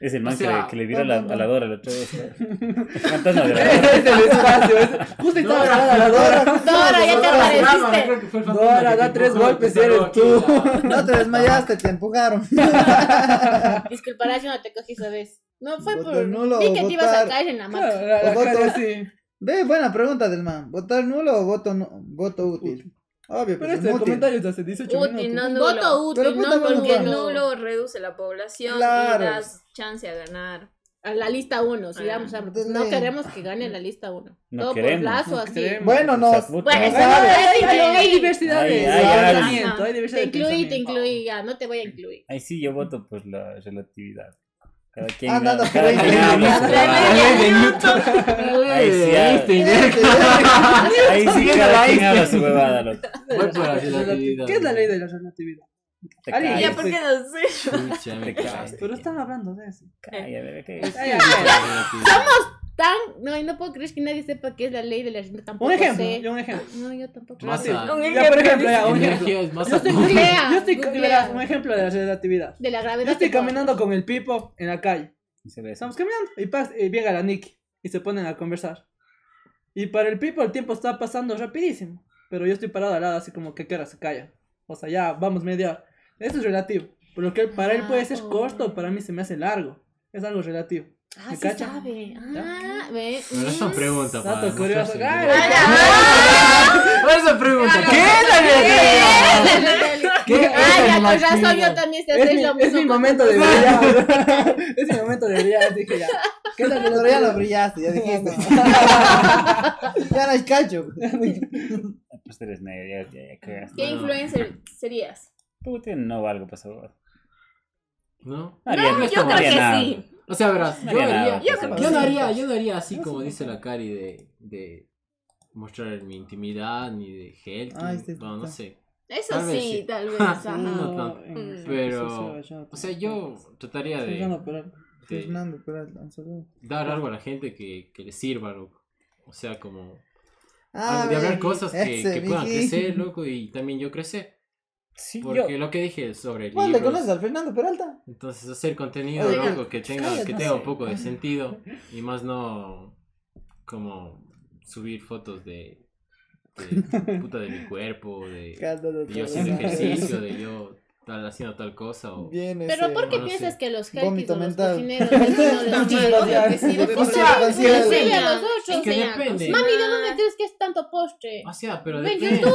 Es el man O sea, que, le, que le viró a no, la, no, no. a la Dora la otra vez. [LAUGHS] Fantasma de la Dora. Es el espacio. es- Justo estaba grabada la Dora. Dora, ya te apareciste. el Dora, da tres golpes y eres tú. No te desmayaste, te empujaron. [LAUGHS] Disculparás, yo no te cogí esa vez. No fue Votar por. nulo Vi que te ibas a votar- caer en la Claro, mata. la, la O voto- cara sí. Ve, buena pregunta del man. ¿Votar nulo o voto, voto útil? Obvio, Pero pues este es útil. comentario es de hace 18 Útil, minutos. no. Voto útil, Pero no bueno, porque bueno. nulo reduce la población Claro. y das chance a ganar. A la lista 1, si Ah, vamos a. entonces No queremos que gane la lista 1. No Todo queremos. por lazo, No así. queremos. Bueno, no. O sea, puta, Bueno, no no, sabes. Hay, hay- Ay, hay diversidad ay, de ay, ay. pensamiento. Hay Te diversidad de incluí, te incluí, ya, no te voy a incluir. Ahí sí yo voto por la relatividad. Cada quien, ahí. Ahí sí, ahí sí cada quien habla su huevada, loco. Voy por la relatividad. ¿Qué es la ley de la relatividad? Ya, ¿por qué no sé? Pero están hablando de eso. Calla, bebé, ¿qué es? Tan. No, y no puedo creer que nadie sepa qué es la ley de la gente. Tampoco Un ejemplo, sé. yo un ejemplo. No, yo tampoco. Masa. Ya, por ejemplo, ya, un ejemplo. Es más Yo estoy, Googlea, yo estoy verás, un ejemplo de la relatividad. De la gravedad. Yo estoy caminando con el Pipo en la calle. Y se besa. Estamos caminando y, pas- y llega la Nicky y se ponen a conversar. Y para el Pipo el tiempo está pasando rapidísimo. Pero yo estoy parado al lado así como que qué hora se calla. O sea, ya vamos media hora. Eso es relativo. Por lo que para él puede ser Ah, corto, para mí se me hace largo. Es algo relativo. Ah, ¿Me sí cacha? sabe. Ah, ve. Esa mm. pregunta para Dato curioso. Ay, ay, Pero esa pregunta, ¿qué? ¿Qué? Ya, Esa con es razón la yo también sé Es hacer mi, lo es mismo. mi con- momento de brillar. es mi momento de brillar, dije ya. ¿Qué tal Pero ya no brillaste, ya dijiste. [LAUGHS] [LAUGHS] ya no hay cacho. Pues eres negro, ya. ¿Qué influencer serías? Puta, no valgo para saber. ¿No? No, yo creo que sí. O sea, verás, No yo haría haría, nada, yo, pues, yo no haría, yo no haría así como dice la Cari de, de mostrar mi intimidad ni de gel, no, no sé. Eso Tal sí, sí. tal [LAUGHS] vez. Ajá. no tanto. Mm. Pero, o sea, yo trataría de, Fernando Peralta. de dar algo a la gente que, que le sirva, loco. O sea, como Ah, de hablar cosas que, que puedan crecer, loco, y también yo crecer. Sí, Porque yo. lo que dije sobre ¿Cuál le libros, conoces al Fernando Peralta? entonces hacer contenido, Oiga, loco, que tenga, cállate, que no tenga un poco de sentido y más no como subir fotos de, de [LAUGHS] puta de mi cuerpo, de, de yo haciendo ejercicio, de yo tal haciendo tal cosa o Bien Pero ese- ¿por qué no piensas sé. que los healthies o los cocineros [LAUGHS] sí, a los Es que depende. Mami, ¿de dónde crees que es tanto postre? o sea, pero Ve en depende.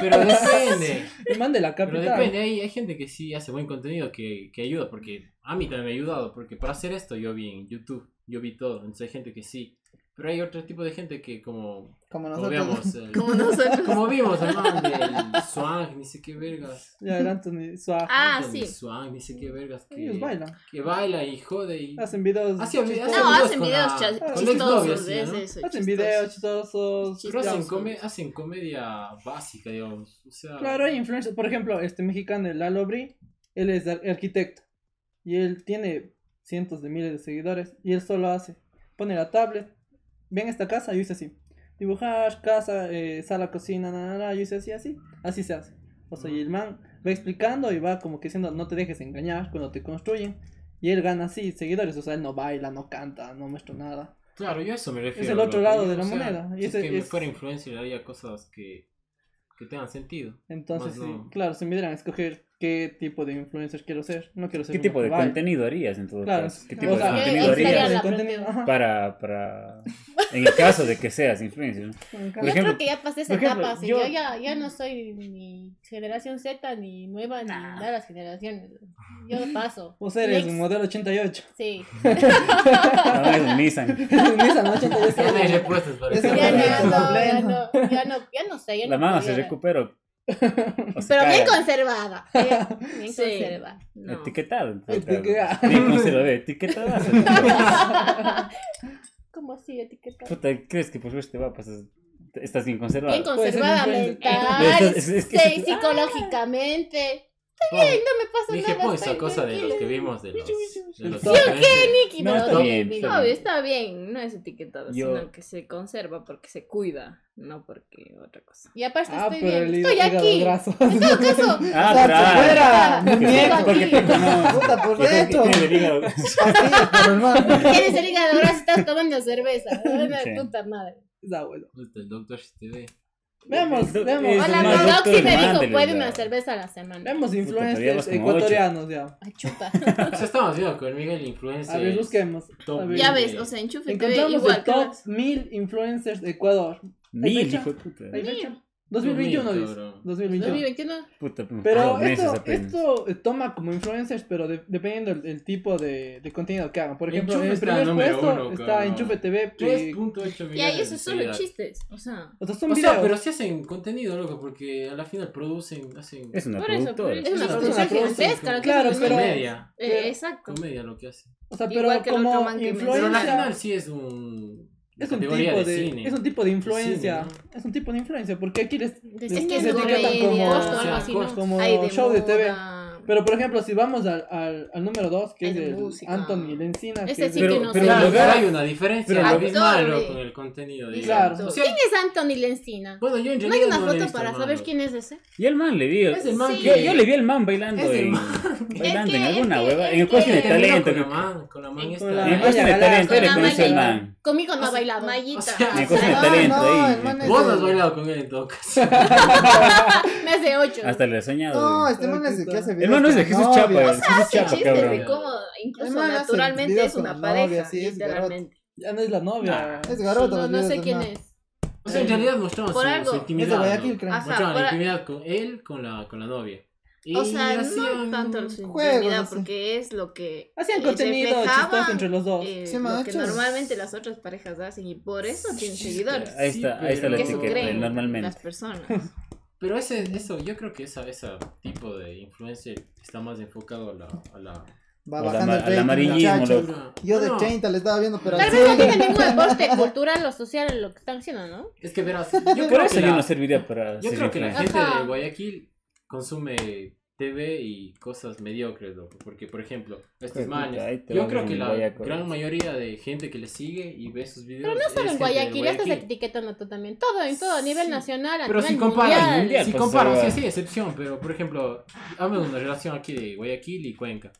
Pero [LAUGHS] depende. El man de la Pero capital. depende, hay, hay gente que sí hace buen contenido que, que ayuda, porque a mí también me ha ayudado, porque para hacer esto yo vi en YouTube, yo vi todo, entonces hay gente que sí. Pero hay otro tipo de gente que como, Como como nosotros. veamos, el- [LAUGHS] Como nosotros. como vimos el man del Swang, ni sé qué vergas. Ya era Anthony Suárez. Ah, Anthony sí. Swang, ni sé qué vergas. Que, Ellos bailan. Que baila y jode y... Hacen videos. Chistosos. hacía No, hacen videos con chistosos, exnovia, es sí, ¿no? eso. Hacen videos chistosos. Pero hacen, come- hacen comedia básica, digamos. O sea, Claro, hay influencers. Por ejemplo, este mexicano, el Lalo Bri, él es ar- arquitecto. Y él tiene cientos de miles de seguidores. Y él solo hace. Pone la tablet. Ven esta casa, yo hice así. Dibujar, casa, eh, sala, cocina, nada, nada, yo hice así, así. Así se hace. O sea, y el man va explicando y va como que diciendo, no te dejes engañar cuando te construyen. Y él gana así seguidores. O sea, él no baila, no canta, no muestra nada. Claro, yo a eso me refiero. el otro lado de la O sea, moneda, y Si es ese que me es- fuera influencer haría cosas que, que tengan sentido. Entonces, sí, no. claro, si me dieran a escoger qué tipo de influencer quiero ser, no quiero ser ¿Qué tipo que de baile. contenido harías en todo Claro, caso? ¿Qué o tipo de sea, contenido ¿qué sería harías la contenido? Ajá. para, para... En el caso de que seas influencer. ¿no? Por yo ejemplo- creo que ya pasé esa ejemplo, etapa. así, yo- Yo, ya, ya no soy ni generación Z, ni nueva, ni nada de las generaciones. Yo paso. Vos eres Next. un modelo 88. Sí. [LAUGHS] No, es un Nissan. [LAUGHS] Nissan 88. Respuestas para Ese eso. Ya momento, no, ya no, ya no, ya no sé. Ya La no mano se pudiera. recuperó. [LAUGHS] O se Pero bien conservada. Bien, bien Sí. conservada. No. Caso. Bien conservado, etiquetado. ¿Cómo así etiquetada? Puta, ¿crees que por eso te va a pasar? Estás bien conservado. Bien Puede ser conservada mental, Es- es- es que- sí, psicológicamente. Pon- No me pasa Dije, nada. pon esa estoy cosa de los que vimos de los. De los ¿Sí o influencers. Niki, No, pero está bien, está bien. está bien, no es etiquetado, Yo- sino que se conserva porque se cuida, no porque otra cosa. Y aparte Ah, estoy pero bien. el Estoy aquí. graso. En todo caso, [LAUGHS] Ah, claro. fuera, Porque- [LAUGHS] muñeco. Porque te conozco. Puta, por dentro. [LAUGHS] tienes el hígado. Graso y estás tomando cerveza. Puta madre. Está bueno. Puta, El doctor te ve. Veamos, veamos. Hola, doc sí me dijo, puede una cerveza a la semana. Todavía influencers ecuatorianos ya. Ay, chupa. O sea, estamos viendo con Miguel influencer. A ver, busquemos. Top A ver. Ya ves, o sea, enchufe Encontramos igual. el top caras. 1000 influencers de Ecuador. Mil, hijo de puta. ¿Hay fecha? 2021 Mil, dice. cabrón. 2021. 2021. Puta, Pero esto, esto toma como influencers, pero de- dependiendo del el tipo de, de contenido que hagan. Por ejemplo, Enchufe en el primer puesto uno, está cabrón. Enchufe TV. que- 3.8 millones. Ya, y eso de es solo chistes, o sea. O sea, son O videos. sea, pero si hacen contenido, loco, porque a la final producen, hacen Es una Por eso, productora. por Es una Es una producción producción, gigantesca. lo que claro, es pero- comedia. Eh, exacto. Comedia lo que hacen. O sea, Igual pero que como que Pero la final sí es un. Es un, tipo de, de, cine. es un tipo de influencia. cine, Es un tipo de influencia. Porque aquí les. Les- Es que les es como. costo, algo así, ¿no? como Hay de show de TV. Pero por ejemplo, si vamos al, al, al número 2, que es de el. Anthony Lencina. que Ese es sí el- que Pero- no pero. Claro, pero veo- hay una diferencia pero lo- abismal Actor, con el contenido. Claro. O ¿Quién sea, es Anthony Lencina? Bueno, yo en No hay una no foto para saber quién es ese. Y el man le vi. Es el man Sí. que- yo, yo le vi al man bailando Es el en, man. [LAUGHS] bailando Es en alguna es hueva. es En el cuestión de talento. Con la que- man, con la man la- En el cuestión de talento le al Maya man. Conmigo no ha bailado. Sea, En el cuestión de talento el man es Vos no has el- bailado con él en todo caso. [LAUGHS] Me hace ocho. Hasta le he soñado. No, este man es el que hace videos. El no es de Jesús novia. Chapa, el Jesús Hace Chapa, chistes de cabrón. cómo incluso Además, naturalmente es una pareja, novia, sí, es literalmente. Ya no es la novia. Es garota. No, los no videos sé de quién no. es. O sea, en realidad mostraban Por su, algo. su Es de Es de intimidad. Guayaquil, ¿no? Ajá. Mostraban por- la intimidad con él, con la, con la novia. Y O sea, hacían- no tanto su juegos, intimidad, así. porque es lo que Hacían eh, contenido reflejaba, chistoso entre los dos. eh, Sí, lo que normalmente las otras parejas hacen y por eso tienen seguidores. Ahí está, ahí está la etiqueta, creen normalmente. las personas. [LAUGHS] Pero ese, eso, yo creo que esa, ese tipo de influencer está más enfocado a la... A la Va bajando el amarillismo. Yo de No, 30 le estaba viendo, pero Tal al vez no 100. tiene ningún aporte cultural o social en lo que están haciendo, ¿no? Es que verás, [LAUGHS] yo creo que eso yo no serviría para Yo creo que la gente Ajá. de Guayaquil consume TV y cosas mediocres, loco. Porque, por ejemplo, estos Puta, manes, yo creo que la gran mayoría de gente que le sigue y ve sus videos. Pero no solo es en Guayaquil, ya estás etiquetando tú también. Todo, en todo, a nivel Sí. nacional, a Pero nivel si comparas, mundial. si pues, comparas, sí, sí, excepción, pero por ejemplo, hablo de una relación aquí de Guayaquil y Cuenca.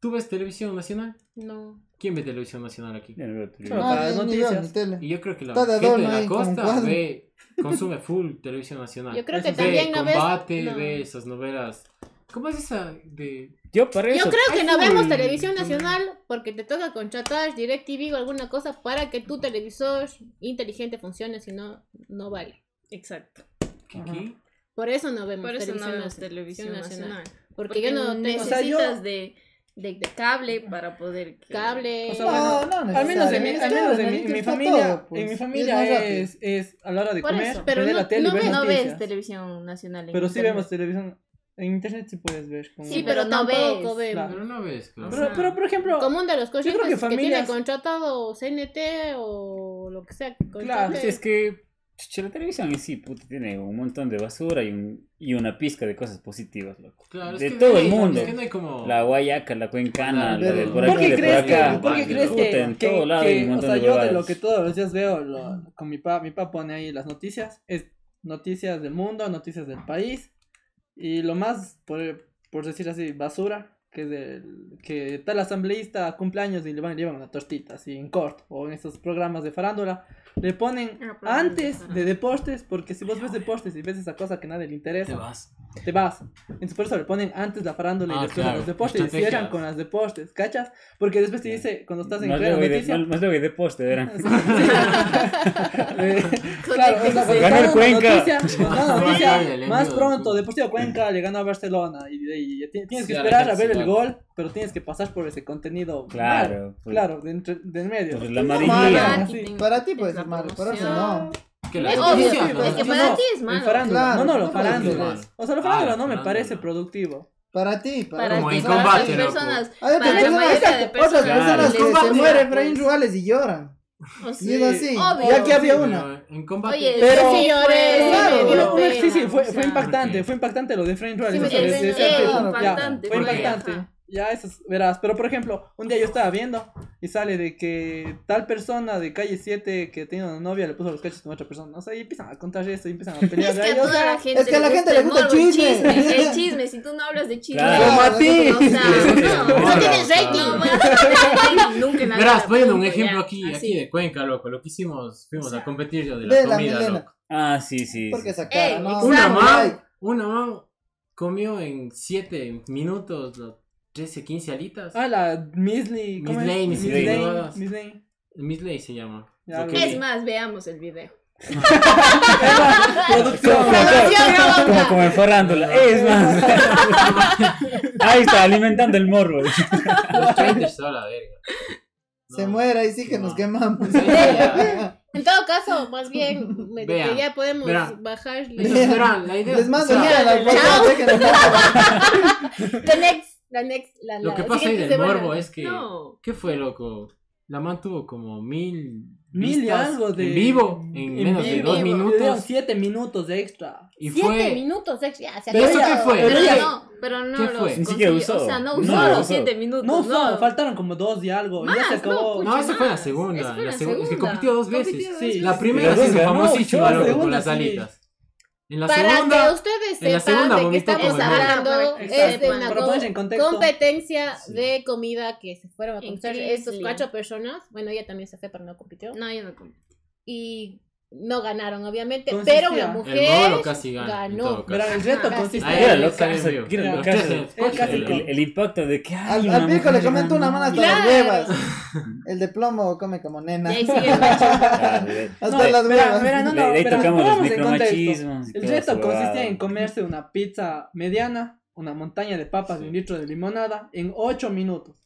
¿Tú ves televisión nacional? No. ¿Quién ve televisión nacional aquí? Yo no No, para No, tele. Y yo creo que la gente de la costa ve, consume full televisión nacional. Yo creo que ve también no ves. combate, no. ve esas novelas. ¿Cómo es esa de Yo para Yo eso. creo que no full- vemos televisión nacional porque te toca contratar DirecTV o alguna cosa para que tu televisor inteligente funcione, si no, no vale. Exacto. que aquí? Por eso no vemos Por eso no televisión, vemos nacional, televisión nacional. Porque, Porque yo no necesitas O sea, yo- de, de, de cable para poder... que- cable. O sea, No, bueno, no al menos en mi, al menos en mi, en mi familia, todo, pues. en mi es familia rápido. es, es a la hora de Por comer, eso, pero no- la tele no ves- no ves televisión nacional. en Pero sí internet. vemos televisión. En internet sí puedes ver. como- Sí, Sí, pero, pero no ves. Claro. Pero no ves, claro. Pero, pero, por ejemplo, Común de los creo que conscientes que, tiene familias- contratado CNT o lo que sea. que Claro. Pues es que la televisión en sí, puta, tiene un montón de basura y, un, y una pizca de cosas positivas, loco. Claro, es de que todo no el hay- mundo. Es que no hay como... La guayaca, la cuencana, la de por ¿Por aquí, de por acá. ¿por qué crees que, en que- todo lado hay que- un o montón sea, de yo de lo que todos los días veo, lo- con mi papá, mi papá pone ahí las noticias, es noticias del mundo, noticias del país, y lo más, por, por decir así, basura, que es del, que tal asambleísta cumpleaños y le van y llevan una tortita, así en corto, o en estos programas de farándula, le ponen Ah, de antes de deportes, porque si vos ves deportes y ves esa cosa que nadie le interesa, Te vas. te vas. Entonces por eso le ponen antes la farándula y Ah, después claro, los deportes y cierran con las deportes, ¿cachas? Porque después te dice, cuando estás en Más luego, y noticia... más, luego y de poste, verán. [LAUGHS] Eh, [LAUGHS] claro, o sea, cuando Ganó el Cuenca. Noticia, [LAUGHS] noticia el más pronto, Deportivo Cuenca le ganó a Barcelona y, y- y ti- tienes que esperar a ver se el gol, pero tienes que pasar por ese contenido. Claro, pues. claro, de entre, del medio. Pues la amarilla. sí. Para ti puede ser malo, para otros no. Que la Es obvio, es que No, para no, ti es malo. Claro, no, no, lo farándula. O sea, lo Ah, farándula la no me parece productivo. Para ti, para, ti, combate, personas, Hay otras para la mayoría de otras personas. que se mueren, pues. Efraín Ruales y lloran. O Y sea, es así. obvio. Y aquí había Sí, una. pero En combate. Oye, Pero- sí lloré, Claro, Uno- uno- sí, sí, fue, o fue impactante, fue impactante lo de. Sí, o sea, tiempo. impactante, fue impactante. Ya, eso es- verás. Pero por ejemplo, un día yo estaba viendo y sale de que tal persona de calle 7 que tenía una novia le puso los cachos con otra persona. O sea, y empiezan a contar eso y empiezan a [LAUGHS] pelear. Es que a o toda sea, la gente es que a la gente le gusta el chisme. El [LAUGHS] chisme, si tú no hablas de chisme. Claro. Como a ti. O sea, no, No tienes rating. No, [LAUGHS] a nunca la Verás, poniendo un ejemplo ya, aquí, así. aquí de Cuenca, loco. Lo que hicimos, fuimos a competir yo de la De comida, loco. Ah, sí, sí. Porque sí. esa cara, Ey, no. exacto. Una man, una man comió en 7 minutos los 13, 15 alitas. Ah, la Misley. ¿cómo Miss? Lane, Miss Lane. Miss Lane. Miss Lay se llama. Ya. Es vi. más, veamos el video. [LAUGHS] Producción. Como, como, como en farándula. Es más. [LAUGHS] Ahí está, alimentando el morbo. Los a la verga. Se No. muere y sí que No. nos quemamos. Sí. En todo caso, más bien, me- Vean, que ya podemos verán. bajarle. Verán, la idea. Les mando la Chao. foto, [LAUGHS] The next, la next, la, Lo la que pasa ahí del semana. morbo es que. No. ¿Qué fue, loco? La man tuvo como mil. Mil y algo de. En vivo, en, menos de vivo. dos Le Le dieron minutos. siete minutos de extra. Y Siete fue. minutos, ex, ya, se Pero eso qué fue? Pero ella- no, pero no ¿Qué fue? Ni siquiera usó. O sea, no No, usó no los usó. siete minutos. No, No, no, faltaron como dos y algo. Más, ya se no, acabó. pucha. No, esa fue la segunda. Fue la la segu- Es que segunda. compitió dos Compitió veces. dos Sí. veces. La primera Pero se hizo famosísima, la loco, con segunda las sí. alitas. En la Para segunda. que ustedes en la sepan segunda de qué vomitó estamos hablando, es de una competencia Sí. de comida que se fueron a Crisley. estos cuatro personas. Bueno, ella también se fue, pero no compitió. No, yo no competí. Y no ganaron, obviamente, Consistía- pero una El mujer Moro casi ganó. caso. Verán, el reto Era era en... lo en el El, el- el impacto de que. Al, una al viejo le comento una ganó. mano hasta las Claro. huevas. [LAUGHS] El de plomo come como nena. Y ahí sigue el macho. [LAUGHS] Ah, Hasta No, las huevas. verá, no, no, tocamos los pongamos en contexto. El reto consistía en comerse una pizza mediana, una montaña de papas y un litro de limonada en 8 minutos.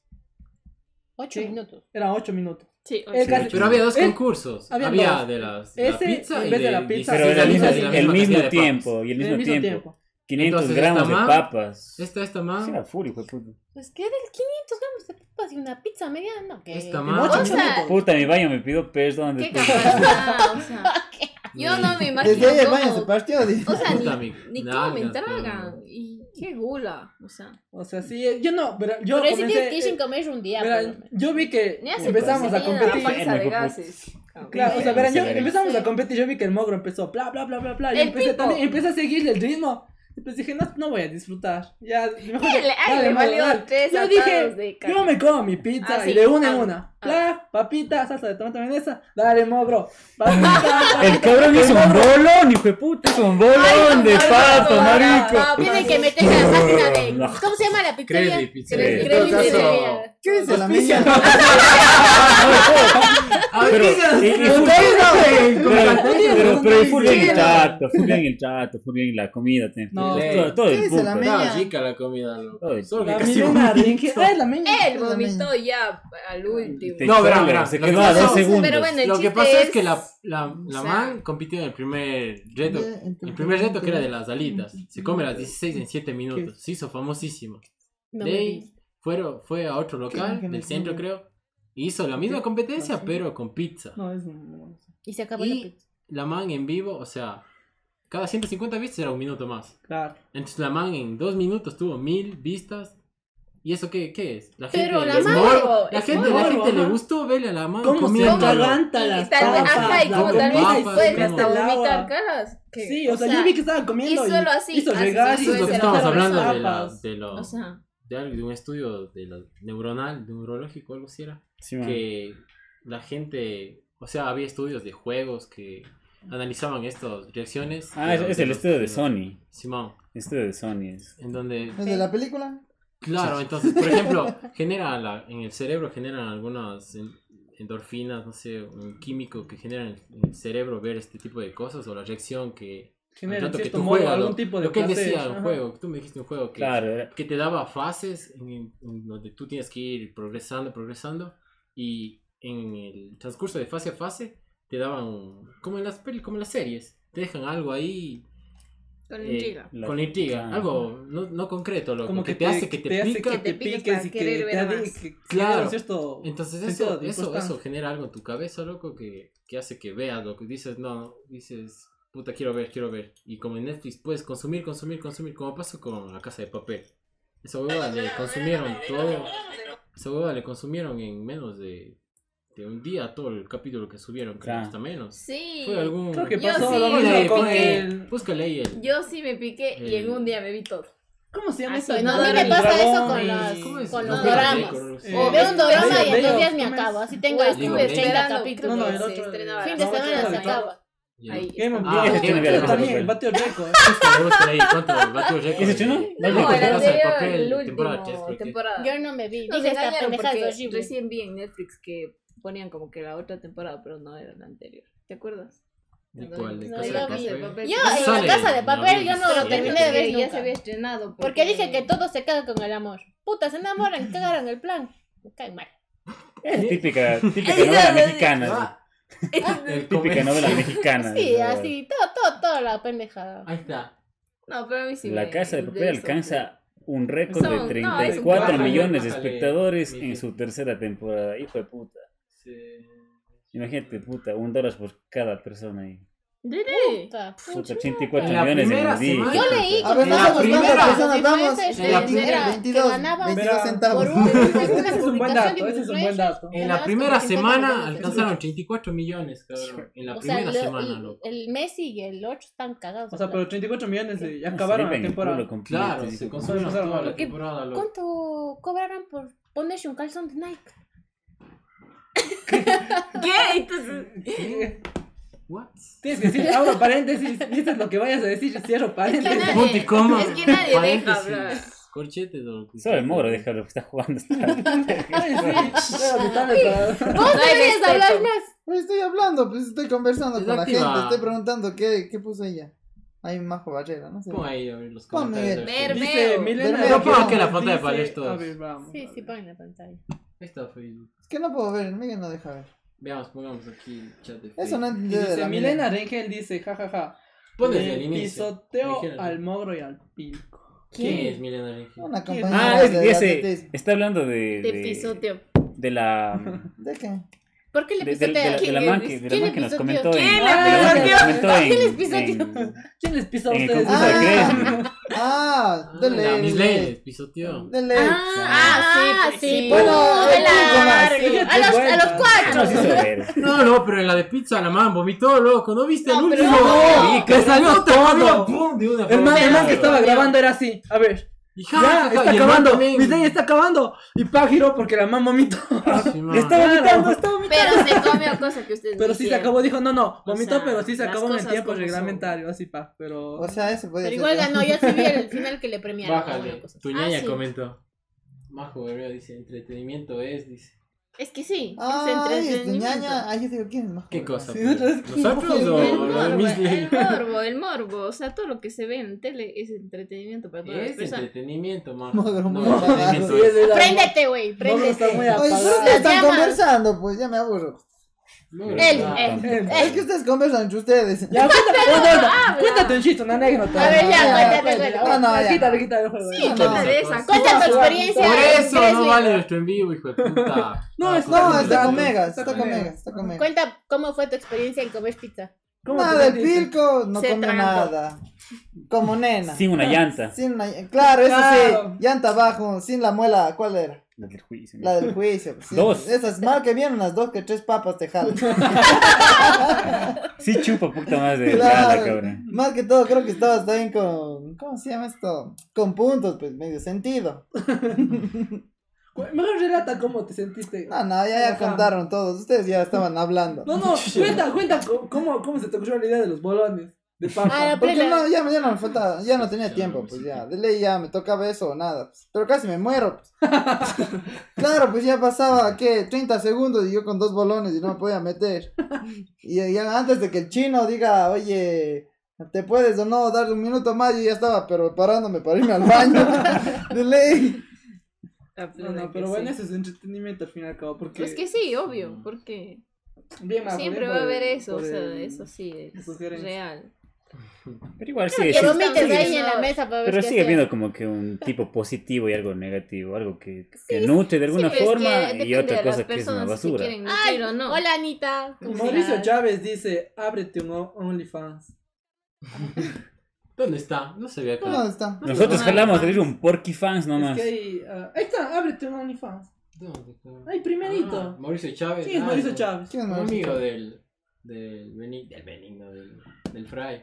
Ocho Sí. minutos. Era 8 minutos. Sí, El Pero había dos Eh, concursos. había Había dos. de las, Ese, la pizza en y vez de la pizza, 16 Pero Sí, era el sí, mismo, sí, sí, el de tiempo. Y el mismo, el mismo tiempo. tiempo. 500 Entonces, gramos esta de man- papas. Esta, esta Sí, man. Era full, hijo de puta. Pues que del 500 gramos de papas y una pizza mediana. que Esta. 8 O sea. Puta, mi baño me pidió perdón Qué capacidad, [LAUGHS] o sea. [LAUGHS] Yo no me imagino Desde ahí el baño se partió. O sea, Puta, ni, ni cómo me tragan. Y qué gula, o sea. O sea, sí, eh, yo no, verá, yo Pero si comencé, ir sin eh, comer un día. verá, por lo menos. yo vi que empezamos a competir. una panza de gases. Claro, o sea, verán, yo empezamos a competir, yo vi que el mogro empezó, bla, bla, bla, bla, bla, y empecé tipo. también, empecé a seguirle el ritmo. Pues dije, no, no voy a disfrutar. Ya, mejor Ay, le- ay, le mogro, valió dale. tres Yo dije, de yo me como mi pizza Ah, y sí. de una en Ah, una. ah. Bla, papita, salsa de tomate mayonesa, dale, mogro. Papita, [LAUGHS] El papita, cabrón hizo un bolón, hijo de puta. Hizo un bolón de papa, marico. Ah, Tienen que meter en la página de. ¿Cómo se llama la pizzería? En caso, Pizzería. ¿Qué dice la mía? Pero, pero, pero, fue bien el trato, fue bien el trato, fue bien la comida. No. todo, todo ¿Qué el puto. Estaba rica la comida, loco. Solo que La casi. Él vomitó ya al último. No, verá, chole, verá, Se quedó a dos segundos. El Lo que pasa es es que la, man compitió en el primer reto. El primer reto que era de las alitas. Se come las 16 en 7 minutos. Se hizo famosísimo. De. Fueron, fue a otro local del centro, creo. Hizo la misma competencia, Ah, pero con pizza. No, es un... Y se acabó la pizza. la man en vivo, o sea, cada 150 vistas era un minuto más. Claro. Entonces la man en dos minutos tuvo mil vistas. ¿Y eso qué, qué es? La Pero la es man- morbo. La es gente, la morbo, gente le gustó verle a la man ¿Cómo se comiéndolo. atraganta Y las papas? ajá, y la como tal vez pueden hasta vomitar caras. que, Sí, o sea, yo vi que estaba comiendo y y, solo así hizo regar sus y Eso es lo que estamos hablando las de, la, de, lo, O sea, de, algo- de un estudio de lo neuronal, neurológico, algo así era. Sí, que la gente, o sea, había estudios de juegos que analizaban estas reacciones. Ah, es, el los- estudio de Sony. Simón, Estudio de Sony. es- en donde, ¿Es de la película? claro, entonces, por [LAUGHS] ejemplo, genera la, en el cerebro generan algunas en- endorfinas, no sé, un químico que genera en el cerebro ver este tipo de cosas o la reacción que genera que cierto tú modo juegas, algún lo- tipo de lo que placer, decía, un ajá. juego, tú me dijiste un juego que, Claro, que te daba fases en, en donde tú tienes que ir progresando, progresando y en el transcurso de fase a fase te daban un- como en las como en las series, te dejan algo ahí con eh, intriga. La- con intriga, Ah. algo no, no concreto, loco, como que, te, hace que te, hace pica. que te te piques y que te ver ade- más. que Claro. cierto Entonces eso, eso, eso genera algo en tu cabeza, loco, que, que hace que veas lo que dices, no, dices, puta, quiero ver, quiero ver. Y como en Netflix puedes consumir, consumir, consumir, como pasó con La Casa de Papel. Esa hueva le consumieron todo, esa hueva le consumieron en menos de, de un día todo el capítulo que subieron, creo, hasta menos. Sí. Fue algún... Creo que Yo pasó sí, lo yo mismo me con piqué. el Búscale ahí el... Yo sí me piqué y en un día me vi todo. ¿Cómo se llama Así, esa? no, a mí no, me pasa eso con, y- las, ¿Cómo es? con los doramas. Eh, O veo un dorama y en dos días me acabo. Así tengo Bello. 30 esperando, capítulos. Fin de semana se acaba. Ahí. Game of Ah, Thrones, también, el el récord. ¿Ese chino? No, No, de el anterior, Papel, el temporada último temporada. Yo no me vi. Dije esta engañaron porque recién vi en Netflix que ponían como que la otra temporada, pero no era la anterior. ¿Te acuerdas? ¿De cuál? ¿De No, Casa yo de. Papel? Yo en la casa de papel yo abril. no lo terminé de ver Ya se había estrenado. Porque dije que todo se caga con el amor. Puta, se enamoran, [LAUGHS] cagaron el plan. Me cae mal. es [LAUGHS] típica, típica novela no, no, mexicana. El Típica novela mexicana. Sí, así, todo, todo, toda la pendejada. Ahí está. No, pero a mí sí La me- Casa de Papel eso, alcanza un récord Son- de no, es un 34 cuadro. millones de Bájale, espectadores en su tercera temporada. Hijo de puta. Sí. Imagínate, puta, un dólar por cada persona ahí. Dile. Puta, Puta, 84 En millones semana. Yo leí ver, En la primera- influencers En la que primera- era- que 22, ganaban 22 por centavos. Ese es un buen dato, de ese es un buen dato. En la primera como 50 semana alcanzaron 34 millones, cabrón. En la O primera semana, el, loco. el Messi y el 8 están cagados. O sea, de pero plata. 34 millones de, ya acabaron la temporada. Claro, se de consumieron toda la temporada, loco. ¿Cuánto cobrarán por ponerse un calzón de Nike? [LAUGHS] [LAUGHS] ¿Qué? Entonces, What? Tienes que decir, abro paréntesis, dices lo que vayas a decir, cierro Es que paréntesis. nadie, es que nadie deja paréntesis, hablar. Corchetes o lo que Solo el moro deja lo que está jugando. [LAUGHS] Ay, sí, claro, que sale para- Vos No deberías hablar más. Pues estoy hablando, pues estoy conversando con la gente, estoy preguntando qué, qué puso ella. Hay Majo Barrera, no sé. Pon ahí los comentarios. Dice. Milena. Roque, pongo aquí la pantalla para vamos. Sí, sí, pon en la pantalla. está Facebook. Es que no puedo ver, Miguel no deja ver. Veamos, pongamos aquí el chat de Eso no de la Milena Rengel dice, jajaja. Pon desde le el inicio. pisoteo al mogro y al pilco. ¿Quién es Milena Rengel? Una compañera Ah, es, de atletismo. está hablando de. De de- pisoteo. De la. [LAUGHS] ¿De qué? ¿Por qué le De, de- de pisotea? la, de la ¿Quién man le que, de la ¿Quién man le que nos pisoteó? comentó ¿Quién en. le de la man que nos pisoteó? ¿Quién les pisoteó? ¿Quién les a En el concurso de Ah. Ah, Ah, de la ley. Miss de Lane, ley. pisoteó. De ley. Ah, sí, sí, pues, Bueno, de más. largo. A los, a los Ah, cuatro. No, no, pero en la de pizza la man vomitó, loco. ¿No viste el último? no. Que salió todo. de una El man, que estaba grabando era así. A ver. Y Ya, ja, ja, está y acabando. también. Lane está acabando. Y pa giró porque la man vomitó. [LAUGHS] Sí, man. Está vomitando, está Pero se comió cosa que ustedes [LAUGHS] Pero sí se acabó, dijo, no, no, vomitó, sea, pero sí se acabó en el cosas tiempo son. reglamentario, así pa, pero... O sea, eso puede Pero ser. igual ganó, yo sí vi el [LAUGHS] final que le premiaron. Bájale. Tu ñaña Ah, sí. comentó. Majo Guerrero dice, entretenimiento es, dice. Es que sí. es Ay, este entretenimiento. ñaña. Ay, yo digo, ¿quién es Majo? ¿Qué cosa? Sí, pues? ¿Nosotros El o morbo, de Miss el morbo, el morbo, o sea, todo lo que se ve en tele es entretenimiento para todas las Es personas. entretenimiento, Majo. Mogro No, es. es la- Préndete, güey, Mogro está muy préndete. Oye, apagado. ustedes están conversando, pues ya me aburro. Él, ah, él. Es que ustedes conversan entre ustedes. Ya, cuéntate, cuéntate, cuéntate un chiste, una anécdota. A ver, ya, Ya, cuéntate, no, no, ya. Quítale, quítale el juego. Sí, no, no. de esa tu experiencia. Por eso no vale nuestro en vivo, hijo de puta. No, es- No, está con Está megas, está con megas. está con megas. Cuenta cómo fue tu experiencia en comer pizza. ¿Cómo Nada, el pilco no trancó. nada. Como nena. Sin una llanta. Sin una- Claro, eso Claro. sí. Llanta abajo, sin la muela. ¿Cuál era? La del juicio. La del juicio. sí. Dos. Esas mal que vienen unas dos que tres papas te jalan. Sí chupa puta más de Claro. nada, cabrón. Más que todo, creo que estabas también con. ¿Cómo se llama esto? Con puntos, pues medio sentido. Mejor relata cómo te sentiste. No, no, ya, ya contaron todos. Ustedes ya estaban hablando. No, no, [LAUGHS] cuenta, cuenta cómo, cómo se te ocurrió la idea de los bolones de papa. Ah, Porque no, ya, ya no me faltaba, ya no tenía tiempo, pues ya, de ley ya me tocaba eso o nada, pues. pero casi me muero. pues. [LAUGHS] claro, pues ya pasaba, ¿qué? 30 segundos y yo con dos bolones y no me podía meter. Y ya antes de que el chino diga, oye, ¿te puedes o no dar un minuto más? Yo ya estaba pero parándome para irme al baño. [LAUGHS] de ley. No, no, pero bueno, ese es entretenimiento al fin y al cabo, porque... Es que sí, obvio, porque Bien, siempre va a haber eso, o sea, el- eso sí es real. Pero igual sigue, Que sigue- vomites sigue- ahí en la mesa para ver pero qué sigue hacer. habiendo como que un tipo positivo y algo negativo, algo que, que nutre de alguna Sí, es forma que y otra cosa que es una basura. quieren Ay, nutrir o no. hola Anita. ¿cómo Mauricio? Chávez dice, ábrete un OnlyFans. [LAUGHS] ¿Dónde está? No se ve acá. ¿Dónde está? Nosotros jalamos fans. de un porky fans Es nomás. que hay... ah, ahí está, ábrete un OnlyFans. ¿Dónde está? Ahí, primerito. Ah, Mauricio Chávez. Sí, es ah, Mauricio. Chávez. ¿Quién es Un Mauricio? amigo del. Del Benigno. Del Benigno, del, del Fry.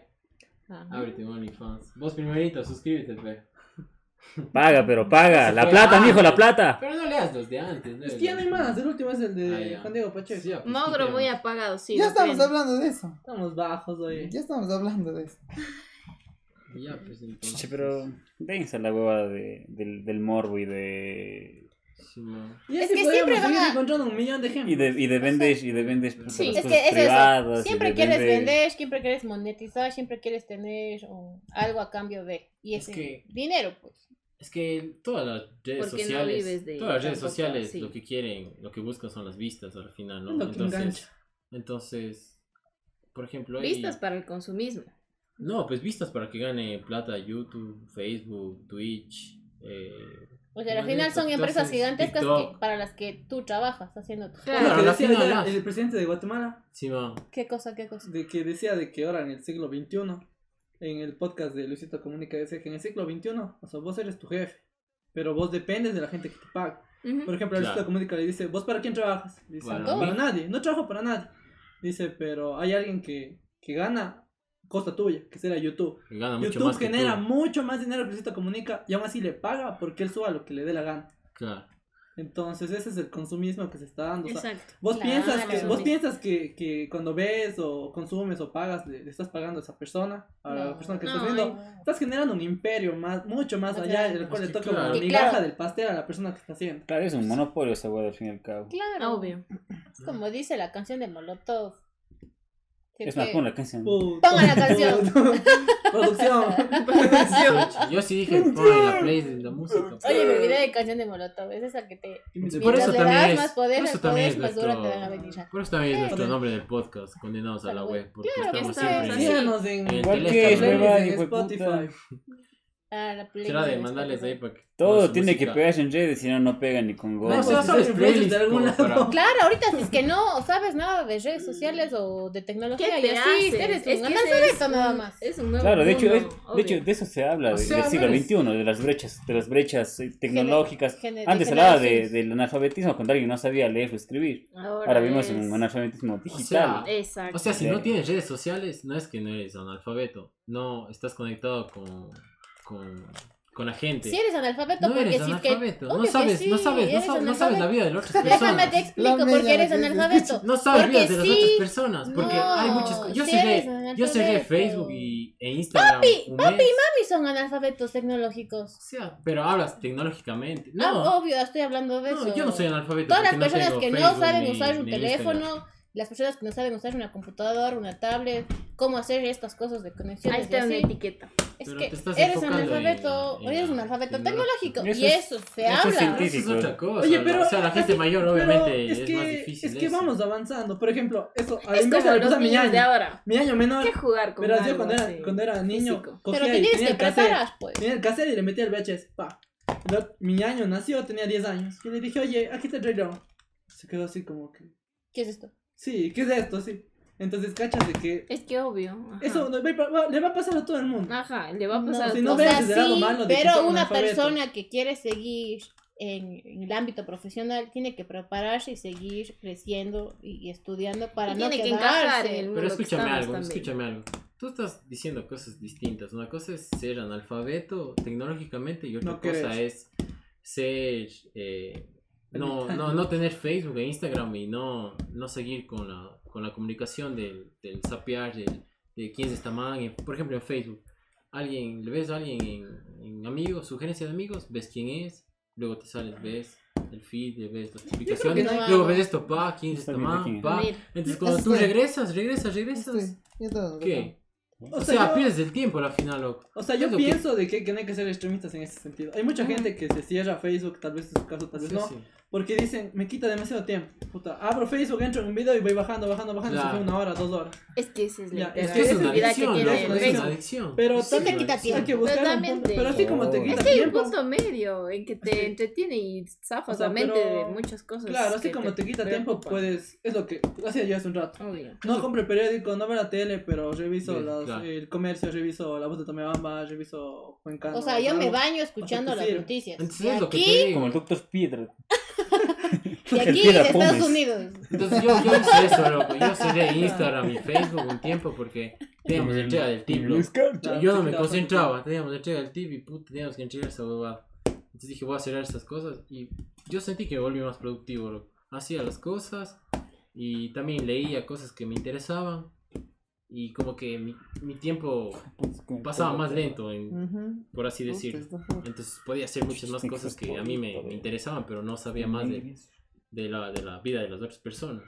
Ajá. Ábrete un OnlyFans. Vos primerito, suscríbete, pe. [LAUGHS] Paga, pero paga. La plata, ah, mijo, la plata. Pero no leas los de antes, ¿no? Es que ya no hay más, el último es el Ah, de ya. Juan Diego Pacheco. Sí, ya, pues, Mogro muy apagado, sí. Ya estamos creen. hablando de eso. Estamos bajos hoy. Ya estamos hablando de eso. Ya, pues entonces. Che, pero dense la huevada de, del, del morbo y de. Sí. Y Es que siempre van a- encontrando un millón de ejemplos. Y de, y de vendes, y de vendes Sí. las Es cosas que es privadas. eso. y Siempre quieres vendes- vender, siempre quieres monetizar, siempre quieres tener um, algo a cambio de. Y Es ese que- dinero, pues. Es que todas las redes Porque no sociales, vives de todas las redes sociales lo que quieren, lo que buscan son las vistas al final, ¿no? Que engancha. entonces, por ejemplo, hay- Vistas para el consumismo. no, pues vistas para que gane plata YouTube, Facebook, Twitch. Eh, O sea, al final son empresas gigantescas que, para las que tú trabajas haciendo tu Claro. Lo que decía el presidente de Guatemala. ¿Qué cosa, qué cosa? de que decía de que ahora en el siglo XXI, en el podcast de Luisito Comunica, decía que en el siglo XXI, o sea, vos eres tu jefe, pero vos dependes de la gente que te paga. Ujú. Por ejemplo, Claro. Luisito Comunica le dice, ¿vos para quién trabajas? Dice, Para "No, para mí". nadie, no trabajo para nadie. Dice, pero hay alguien que, que gana costa tuya, que será YouTube. que gana mucho YouTube más genera mucho más dinero que Luisito Comunica y aún así le paga porque él suba lo que le dé la gana. Claro. Entonces ese es el consumismo que se está dando. o sea, Exacto. Vos Claro, piensas, que, vos piensas que, que cuando ves o consumes o pagas, le, le estás pagando a esa persona, a la No. persona que No, estás viendo, ay. estás generando un imperio más, mucho más allá, del cual le toca claro. una migaja claro. del pastel a la persona que está haciendo. Claro, es un monopolio esa al fin y al cabo. Claro. Obvio. Como dice la canción de Molotov. Que- Es más, que- pon la canción. Puta. Ponga la canción. [LAUGHS] Producción. [LAUGHS] Yo sí dije, ponle la play de la música. Oye, me olvidé de canción de Molotov. Es esa que te. Por Mientras eso le también das es, más poder por eso también es nuestro, por eso también es nuestro nombre del podcast, condenados a la web, porque estamos siempre es en- así. Síganos en, En ¿Cuál teléfono. en Spotify. Ah, la playlist Será de de mandarles Spotify. ahí para que Todo tiene que pegarse en redes, si no, no pega ni con No, gol. o sea, si sabes son playlist de algún lado. para- [LAUGHS] Claro, ahorita si es que no sabes nada de redes sociales o de tecnología ¿Qué y así, haces? eres Es un analfabeto nada más. Es un nuevo Claro, de hecho, mundo, es- de hecho, de eso se habla O sea, del siglo no XXI, de las brechas, de las brechas eh, tecnológicas. Antes hablaba de, del analfabetismo cuando alguien no sabía leer o escribir. Ahora, Ahora es- en un analfabetismo O sea, digital. Exacto. O sea, si Sí. no tienes redes sociales, no es que no eres analfabeto, no estás conectado con, con, con la gente. Si eres analfabeto, no porque eres si es que. analfabeto, obvio no que sabes, sí, no sabes, no eres sabes, no sabes la vida de las otras Déjame te personas. explico La por qué eres que analfabeto. No sabes Porque vidas de las otras personas, porque no, hay muchas cosas. Yo eres yo cerré. Facebook y, e Instagram Papi, un papi, mes. Mami son analfabetos tecnológicos. O sea, pero hablas tecnológicamente. Ah, No, obvio, estoy hablando de eso. no, yo no soy analfabeto. Todas las personas que no Facebook saben ni- usar un ni Instagram. teléfono, las personas que no saben usar una computadora, una tablet, cómo hacer estas cosas de conexiones Ahí está una etiqueta. es Pero que eres analfabeto, en- en eres un la alfabeto tecnología. tecnológico Eso y es- eso se eso es habla. Eso es científico. otra cosa. Oye, pero. o sea, la gente así- mayor pero obviamente es, es, que, más difícil. Es que eso. vamos avanzando. Por ejemplo, eso, a la Es como los a mi niños de año. ahora. Mi año menor. ¿Qué jugar con Verás, yo cuando era, cuando era niño, cogía Pero te y tienes que preparar, pues. Tenía el cassette y le metía el VHS. Pa. Mi año nació, tenía 10 años. Y le dije, oye, aquí está el Rey León. Se quedó así como que. ¿Qué es esto? Sí, ¿qué es esto? Sí. Entonces, cachas de que. Es que obvio. ajá. Eso no- le va a pasar a todo el mundo. Ajá, le va a pasar No, a si no todos. O veas sea, el sí, malo de que pero una persona que quiere seguir en, en el ámbito profesional tiene que prepararse y seguir creciendo y, y estudiando para Y no tiene que encajar quedarse. en el mundo Pero que escúchame algo, también. escúchame algo. Tú estás diciendo cosas distintas. Una cosa es ser analfabeto tecnológicamente y otra No cosa es ser... eh, no, no, no tener Facebook e Instagram y no, no seguir con la, con la comunicación del, del sapear, del- de quién es esta man. En- Por ejemplo, en Facebook, alguien, le ves a alguien en, en amigos, sugerencia de amigos, ves quién es, luego te sales, ves el feed, ves las notificaciones, no luego ves esto, pa, quién es Está esta bien, man, ¿quién es? pa. Entonces cuando tú regresas, regresas, regresas, ¿qué? O O sea, sea, yo- pierdes el tiempo al final, loco. O sea, Es yo lo que- pienso de que, que no hay que ser extremistas en ese sentido. Hay mucha gente que se cierra a Facebook, tal vez en su caso, tal vez Sí, no. sí. Porque dicen, me quita demasiado tiempo. Puta, abro Facebook, entro en un video y voy bajando, bajando, bajando. Claro. Se fue una hora, dos horas. Es que esa es la Ya, es Es que es una actividad adicción, que tiene ¿no? es una adicción. Pero Sí, también es una quita adicción. hay que buscar Pero un también punto. te- Pero así como te quita Es que hay un tiempo. punto medio en que te Sí. entretiene y zafas O sea, la mente pero- de muchas cosas. Claro, así como te quita tiempo, puedes. Es lo que hacía yo hace un rato. Obvio. No compro el periódico, no veo la tele, pero reviso Sí, las- claro. el comercio, reviso la voz de Tomebamba, reviso Cuencano. O sea, yo me baño escuchando las noticias. Entonces es lo que te. Como el Doctor Piedra. [LAUGHS] y aquí de Estados. Unidos. Entonces yo, yo hice eso, loco. Yo cerré Instagram y Facebook un tiempo porque teníamos entrega del tip, loco. Yo no me concentraba, teníamos entrega del tip y puta, teníamos que entregar esa huevada. Entonces dije, voy a cerrar estas cosas y yo sentí que me volví más productivo, loco. Hacía las cosas y también leía cosas que me interesaban y como que mi, mi tiempo [LAUGHS] pasaba más lento, en- por así fuerte. Entonces podía hacer muchas más cosas que a mí me, me interesaban, pero no sabía más de, de, la, de la vida de las otras personas.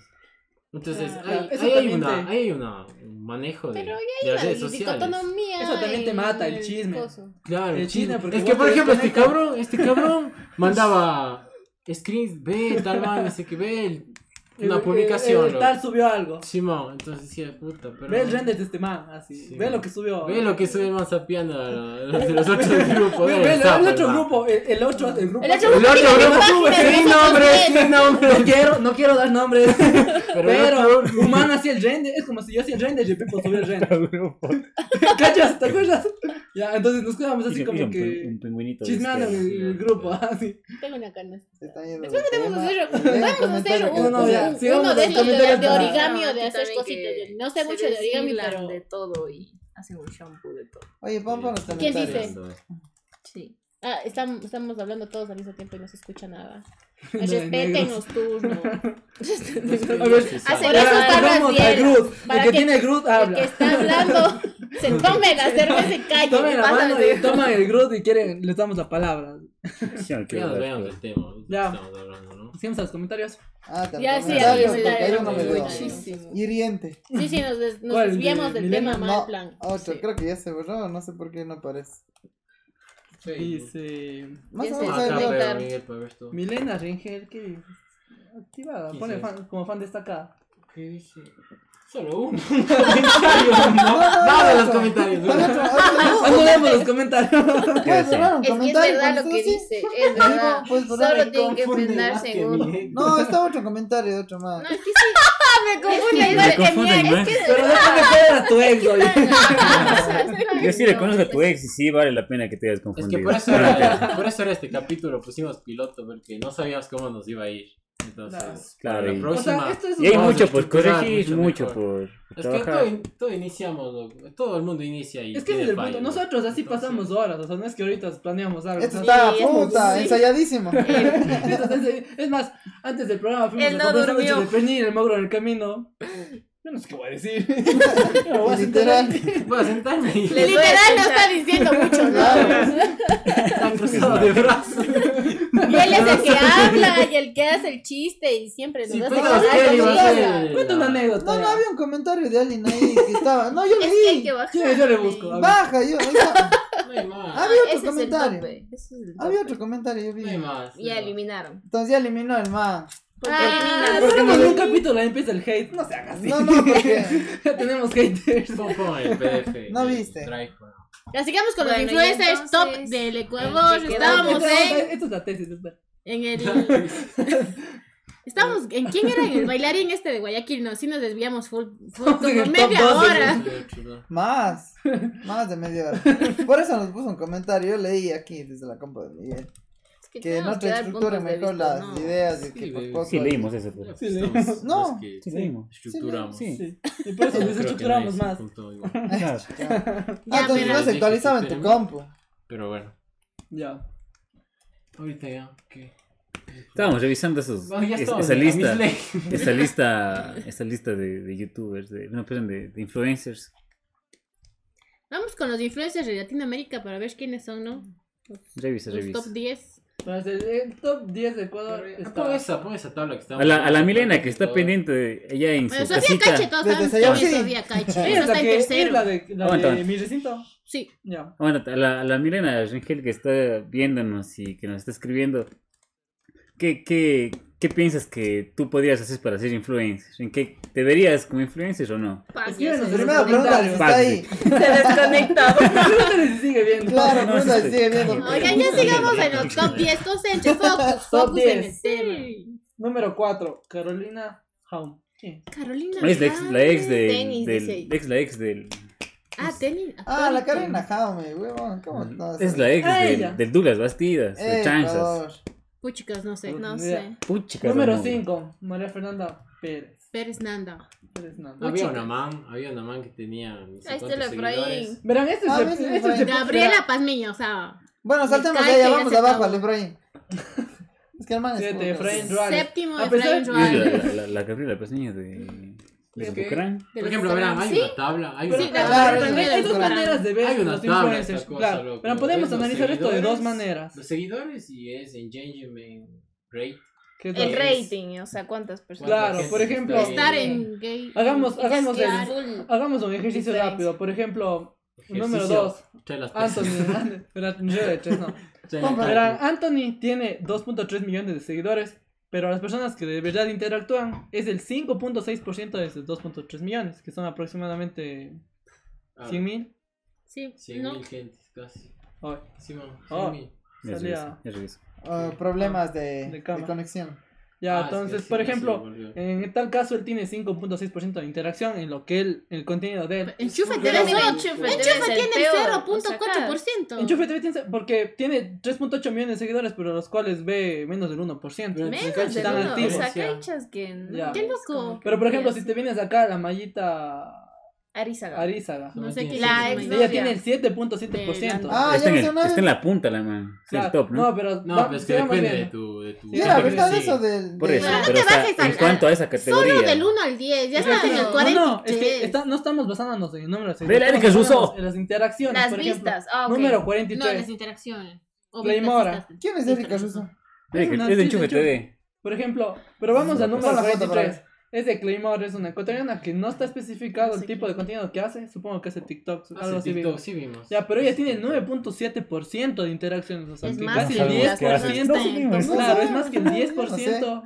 Entonces, Claro. ahí, hay, una, te- hay una, un manejo de, Pero de las La redes sociales. Eso también te mata, el chisme. coso. Claro, El chisme, porque Es que, por ejemplo, este cabrón, este cabrón mandaba [LAUGHS] screens, ve tal man, ese que ve el- una El- publicación. el- el loco. tal subió algo. Simón, entonces decía, puta, pero... Ve el render de este man, así. Sí. Ve lo que subió. Ve lo que sube más sapiando a los de los [LAUGHS] otros grupos. Ve, ve el el, el otro hermano. grupo, el, el otro, el grupo. El otro El grupo otro tiene grupo sube, sin nosotros nombre, tres. sin nombre. [LAUGHS] No quiero, no quiero dar nombres. [LAUGHS] Pero, el Pero otro- humano hacía el render. Es como si yo hacía el render y el Pipo subía el render. ¿Cachas? ¿Te acuerdas? Ya, entonces nos quedamos así como que Un pingüinito. de chismeando en el, el grupo. Así. Tengo una canasta. Después tema. hacer, Y leen podemos hacer que uno, un- de los estos de, de para- origami o de hacer cositas. No sé mucho de origami, pero de todo y hacen un shampoo de todo. Oye, vamos a los ¿Quién comentarios. dice? Sí. Ah, estamos, estamos hablando todos al mismo tiempo y no se escucha nada. [LAUGHS] Respeten los turnos. [LAUGHS] [LAUGHS] A ver, Hace Por eso está vamos a Raziel. Groot. El Para que tiene Groot El habla. que está hablando se tome la cerveza y calle. Tomen la mano y toman el Groot y quieren, les damos la palabra. Sí, Ya nos veamos del tema. Ya. Sigamos a los comentarios. Ah, te Ya, sí. Muchísimo. hiriente. Sí, sí, nos, des- nos desviamos ¿De del tema mal No, plan. otro, Sí. creo que ya se borró, no sé por qué no aparece. Dice Más Ya o menos. Milena Rengel, ¿qué dices? Activada, ¿Qué pone fan, como fan destacada. ¿Qué dice? Solo uno. Comentario, [LAUGHS] no. Nada de los comentarios. Cuando leemos los comentarios. Puedes borrar un Es que es comentario. verdad cuando lo que dice, es verdad. Pues, ¿verdad? Solo tienen que uno. Miguel. No, está otro comentario de otro más. No, es que sí. [LAUGHS] Me confunde Me que. Pero déjame cuál era tu ex, oye. [LAUGHS] Yo sí le conozco a tu ex y sí vale la pena que te hayas Es confundido. que por eso, era, por eso era este capítulo, pusimos piloto, porque no sabíamos cómo nos iba a ir. Entonces, Claro, para y- la próxima. O sea, esto es Y hay a mucho por corregir, mucho mejor. por Es que trabajar. todo, in- todo iniciamos, loco, todo el mundo inicia y Es que tiene desde el punto, nosotros así Entonces, pasamos horas, o sea, no es que ahorita planeamos algo. Esto está Sí, puta, muy- ensayadísimo. [LAUGHS] entonces, es más, antes del programa fuimos Él a no comprar durmió. sándwiches de pernil, el mogro en el camino. Yo no sé qué voy a decir. [LAUGHS] Voy a literal. ahí. Voy a sentarme y Le- Literal [LAUGHS] no está diciendo mucho, ¿no? Claro. están cruzados de brazos. Y él es el que [LAUGHS] habla y el que hace el chiste y siempre nos hace cagar es que con él iba a ella. hacer- Cuenta una anécdota. No, no, había un comentario de alguien ahí que estaba. No, yo bajar. Sí, yo le busco. Baja, yo. No más. Había Ese otro es el comentario. tope, ese es el Había otro comentario, yo vi. No hay más. Ya no. eliminaron. Entonces ya eliminó el man. Porque Ah. Porque en un capítulo ahí empieza el hate. No se haga así. No, no, porque. [LAUGHS] Ya tenemos haters. El PDF. No viste. Drive, bueno. Ya sigamos con los Bueno, y influencers top del Ecuador. ¿en qué Estábamos Esto, en, esto es la tesis. en el. [LAUGHS] Estábamos, ¿en quién era? En el bailarín este de Guayaquil, no, sí nos desviamos full, full como media 12. hora. Más. Más de media hora. Por eso nos puso un comentario. Yo leí aquí desde la compa de Miguel. Que Que no te de mejor vista, las ¿no? ideas. Y Sí, que por poco. Sí, leímos eso. pero- Sí, leímos. No. que Sí, leímos. estructuramos. Sí. Sí. Y por eso desestructuramos más. [LAUGHS] Ah, Ya, entonces pero- no se actualizaba en tu compu. Pero bueno, Ya. ahorita ya, ¿qué? Estábamos revisando esos, es- esa lista, esa lista, esa lista de, de youtubers, de, no, perdón, de, de influencers. Vamos con los influencers de Latinoamérica para ver quiénes son, ¿no? Revisa, Los revisa. top 10. El, el top 10 de Ecuador Pon esa, pon esa tabla que está. A la, a la Milena que está pendiente de- ella en su Bueno, Sofía casita. Cache, todos Desde quién es. Sofía Cache. Está en es tercero. la de, la Aguanta, de aguanta. mi recinto. Sí. Ya. Bueno, a la, a la Milena Rengel que está viéndonos y que nos está escribiendo, ¿qué, qué, qué piensas que tú podrías hacer para ser influencer? ¿En qué te verías como influencer o no? Escríbenos Primero pregunta si está ahí. se desconectó. [LAUGHS] Pregúntale si sigue viendo. Claro, sí, si sigue viendo. Oigan, ya sigamos en los top 10. Concentre, [LAUGHS] focus, focus en 10. el tema. Número 4. Carolina Haum. ¿Quién? Carolina. Es la ex, la ex del, Tenis, del- ex, la ex del, Ah, tenis. Ah, la. Karina Jaume, huevón. ¿Cómo no? es la ex Ah, del, del Douglas Bastidas, de Eh, Chanzas. Puchicas, no sé. No sé. Puchica, Número no. 5. María Fernanda Pérez. Pérez Nanda. Pérez no. Había una man, había una man que tenía. no sé Ahí está cuántos el Efraín. Verán, este es Ah, el- ves, este es Efraín. el- Gabriela Pazmiño, o sea. Bueno, saltemos de ya vamos abajo al Efraín. [LAUGHS] Es que el man es Siete. Efraín Ruales. Séptimo, Efraín Es la, Ruales. la, la, la Gabriela Pesniña de, de Ok. Bucaram. De Por ejemplo, verán, hay ¿Sí? una tabla. Hay Pero una Sí, tabla. claro, hay, dos maneras de ver Hay una los tabla influencers. esta cosa, claro, loco. pero podemos analizar esto de dos maneras. Los seguidores y es engagement rate. El rating, o sea, cuántas personas. Claro, por ejemplo-? Estar en gay. Hagamos, hagamos, el- hagamos un ejercicio rápido. Por ejemplo, número Ejercicio. 2. Trae las Anthony. [LAUGHS] Anthony tiene 2.3 millones de seguidores, pero las personas que de verdad interactúan es el 5.6% de esos 2.3 millones, que son aproximadamente Ah, 100 mil. Sí, 100 no. mil gentes casi. Ay, Sí, Oh. 100 mil. Es Salía- reviso, es reviso. Ah, problemas de, De de conexión. Ya, Ah, es que entonces, sí, por ejemplo, en tal caso él tiene 5.6% de interacción en lo que él, el contenido de él. Enchufe TV. Enchufe TV Enchufe es el tiene el o sea, 0.4%. Enchufe TV tiene, porque tiene 3.8 millones de seguidores, pero los cuales ve menos del 1%. Menos Menos Están de uno. O activos. sea, cachas que. Qué es loco. Pero por ejemplo, veas. si te vienes acá, la mallita Arizaga. Arizaga. No sé quién La ex- Ella tiene el 7.7%. Ah, está, ya en no el, está en la punta la man. El Claro, top, ¿no? No, pero. No, va- pero es que depende de tu. De tu Sí, la verdad sí. eso del... Por de- eso, Pero no pero te o sea, bajes en al- cuanto a esa categoría. Solo del 1 al 10, ya está en el No, 43. no, es que está- no estamos basándonos en números. Ve la Russo. basándonos En las interacciones. Las por ejemplo. vistas. Ah, ok. Número No, 43. las interacciones. Playmora. ¿Quién es Erika Russo? Es, de enchufe TV. Por ejemplo, pero vamos al número Pon la foto por 43. Es de Claymore, es una ecuatoriana que no está especificado el tipo de contenido que hace. Supongo que hace TikTok, Ah, algo sí, así. TikTok, vimos. sí vimos. Ya, pero ella tiene el 9.7% de interacciones. O sea, Es más casi que el las 10%. personas que ven. Claro, es más que el No 10%.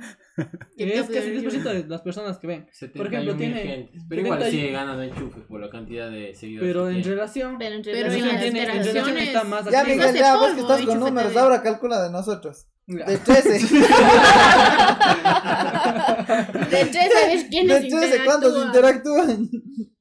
¿Qué que es casi el parece? 10% de las personas que ven. 71 Por ejemplo, tiene gentes. Pero igual 70 y- sigue ganando enchufe por la cantidad de seguidores. Pero en relación. Pero en Pero en relación las tiene- en relación interacciones- está más Ya. Miguel, hace ya, vos que estás con números, ahora calcula de nosotros. De 13. [LAUGHS] [LAUGHS] De 13 sabes De quiénes 13, ¿cuántos interactúan.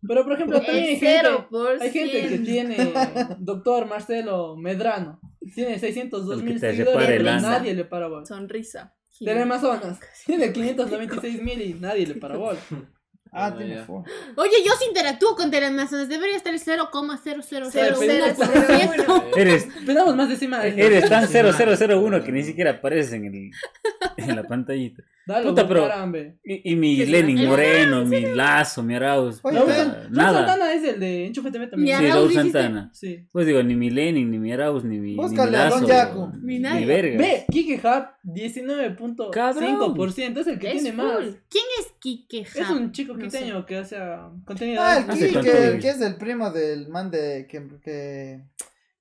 Pero por ejemplo, también hay gente, 0%. hay gente que tiene doctor Marcelo Medrano. Tiene 602 El que mil seguidores, pero nadie le para bola. Sonrisa. Teleamazonas tiene 596 mil y nadie le para bola. Ah, Ah, tiene. Oye, yo sí interactúo con Teleamazonas. Debería estar el 0,0001%. Eres, Pedamos más décima. eres tan 0001 que ni siquiera apareces en, el, en la pantallita. Dale, Puta, pero-. Y, y mi Sí, Lenin sí. Moreno, mi Lazo, mi Arauz. Oye, puta, nada. Santana es el de Enchufe TV también. Sí, Raúl. Santana. Sí. Pues digo, ni mi Lenin, ni mi Arauz, ni mi, ni mi Búscale a Don Lazo. Yaku. Ni Ni verga. Ve, Kike Hub 19.5% es el que Es tiene más. ¿Quién es Kike Es Hub? un chico No quiteño que hace ah, contenido. Ah, el Kike, contenido. el que es el primo del man de. que. que,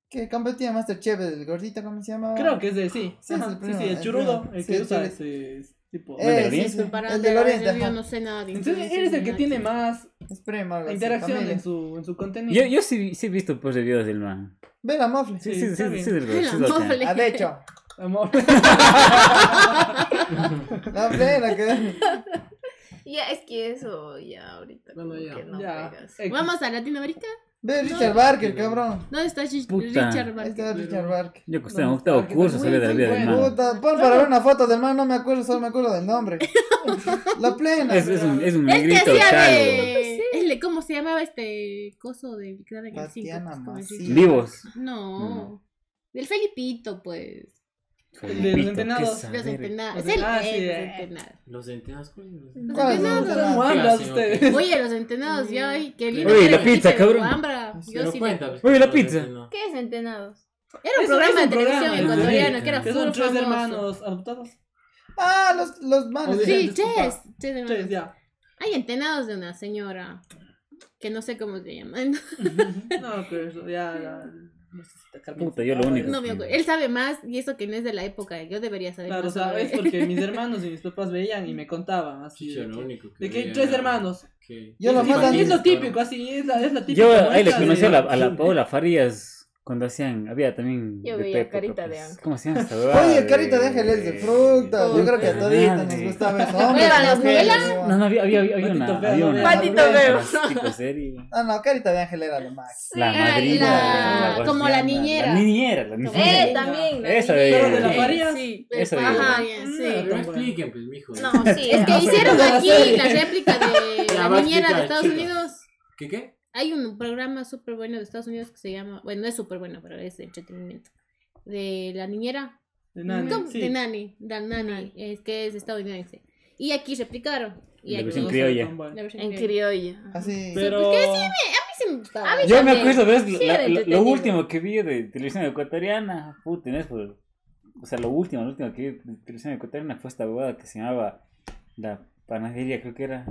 que competía Masterchef, el gordito, ¿cómo se llama? Creo que es de sí. Sí, Ajá, es el sí, primo, sí, el el churudo, primo. el Sí, que el usa churudo. ese tipo. Eh, ¿Del sí, Oriente? sí, Para el del Oriente. Yo no sé nada de Entonces eres el que tiene más interacción en su, en su contenido. Yo, yo sí, sí he visto pues de videos del man. Ve la mofle. Sí, Sí, sí, sí, sí, sí, La mofle. Ah, de hecho. Amor. La plena [LAUGHS] que. Ya, es que eso ya ahorita. Bueno, ya. que no Ya. Vamos a Latinoamérica. Ve Richard Barker, cabrón. ¿Dónde está Rich- Puta. Richard Ahí Barker? está Richard Barker. Yo que estaba en octavo que curso sabía de la vida del man. Puta, pon para ver una foto del man, no me acuerdo, solo me acuerdo del nombre. [LAUGHS] La plena. Es, es un, es un El que negrito hacía calvo. de... El de... ¿Cómo se llamaba este coso de Brother en el 5? Tatiana Pues, como el Mací. Richard. Vivos. No. Del Felipito, pues. De los entrenados. qué Los entenados. Los Es el ah, es sí, los entenados. Los entenas, ¿cuál es? Los entenados. Oye, los entenados, ya, ay, qué lindo. Oye, la pizza, cabrón. Yo sí Oye, la pizza. entenados. ¿Qué es entenados? Era un programa de televisión ecuatoriano que era full son tres famoso. hermanos adoptados. Ah, los, los manes. Sí, Disculpa. Ches. Ches hermanos. Tres, ya. Hay entenados de una señora que no sé cómo se llama. No, [LAUGHS] pero eso ya. Carmen. Puta, yo lo único. No me acuerdo. Él sabe más y eso que no es de la época. Yo debería saber Claro, más. sea, sobre- es porque mis [LAUGHS] hermanos y mis papás veían y me contaban así. Chicho, De lo que, único que de que hay veía tres hermanos. que- Yo lo más y es lo típico, así, es la, es la típica. Yo ahí le conocí de- a la, a la Paola Farías cuando hacían, había también. Yo de veía Carita de pues, Ángel. ¿Cómo se llama [LAUGHS] esta Oye, carita de ángel es de fruta. Yo creo que a toditos nos gustaba eso. ¿Cuál Hombres, era las novelas? ¿no? No, no, había, había, había Patito una. feo, Había no una. Patito feo. Tipo [LAUGHS] serie. Ah, no, carita de ángel era lo máximo. La madrina. la- como la niñera. La niñera, la Como- niñera. Eh, también. la Esa de- Pero de la Eh, Farías. Sí. Esa de- Ajá, sí. Pero expliquen, pues, mijo. No, sí. Es que hicieron de la aquí la réplica de la niñera de Estados. Unidos. ¿Qué qué? Hay un programa súper bueno de Estados Unidos que se llama, bueno, no es súper bueno, pero es de entretenimiento. De la niñera. De Nani, ¿Cómo? sí. De Nani, de Nani, es que es estadounidense. Y aquí replicaron. Y La aquí- versión criolla. la versión En criolla. Así. Pero. A mí sí me gustaba. A mí Yo me acuerdo, ¿ves? Sí, La- era lo- último que vi de televisión ecuatoriana, puta, no es por- O sea, lo último, lo último que vi de televisión ecuatoriana fue esta huevada que se llamaba La Panadería, creo que era.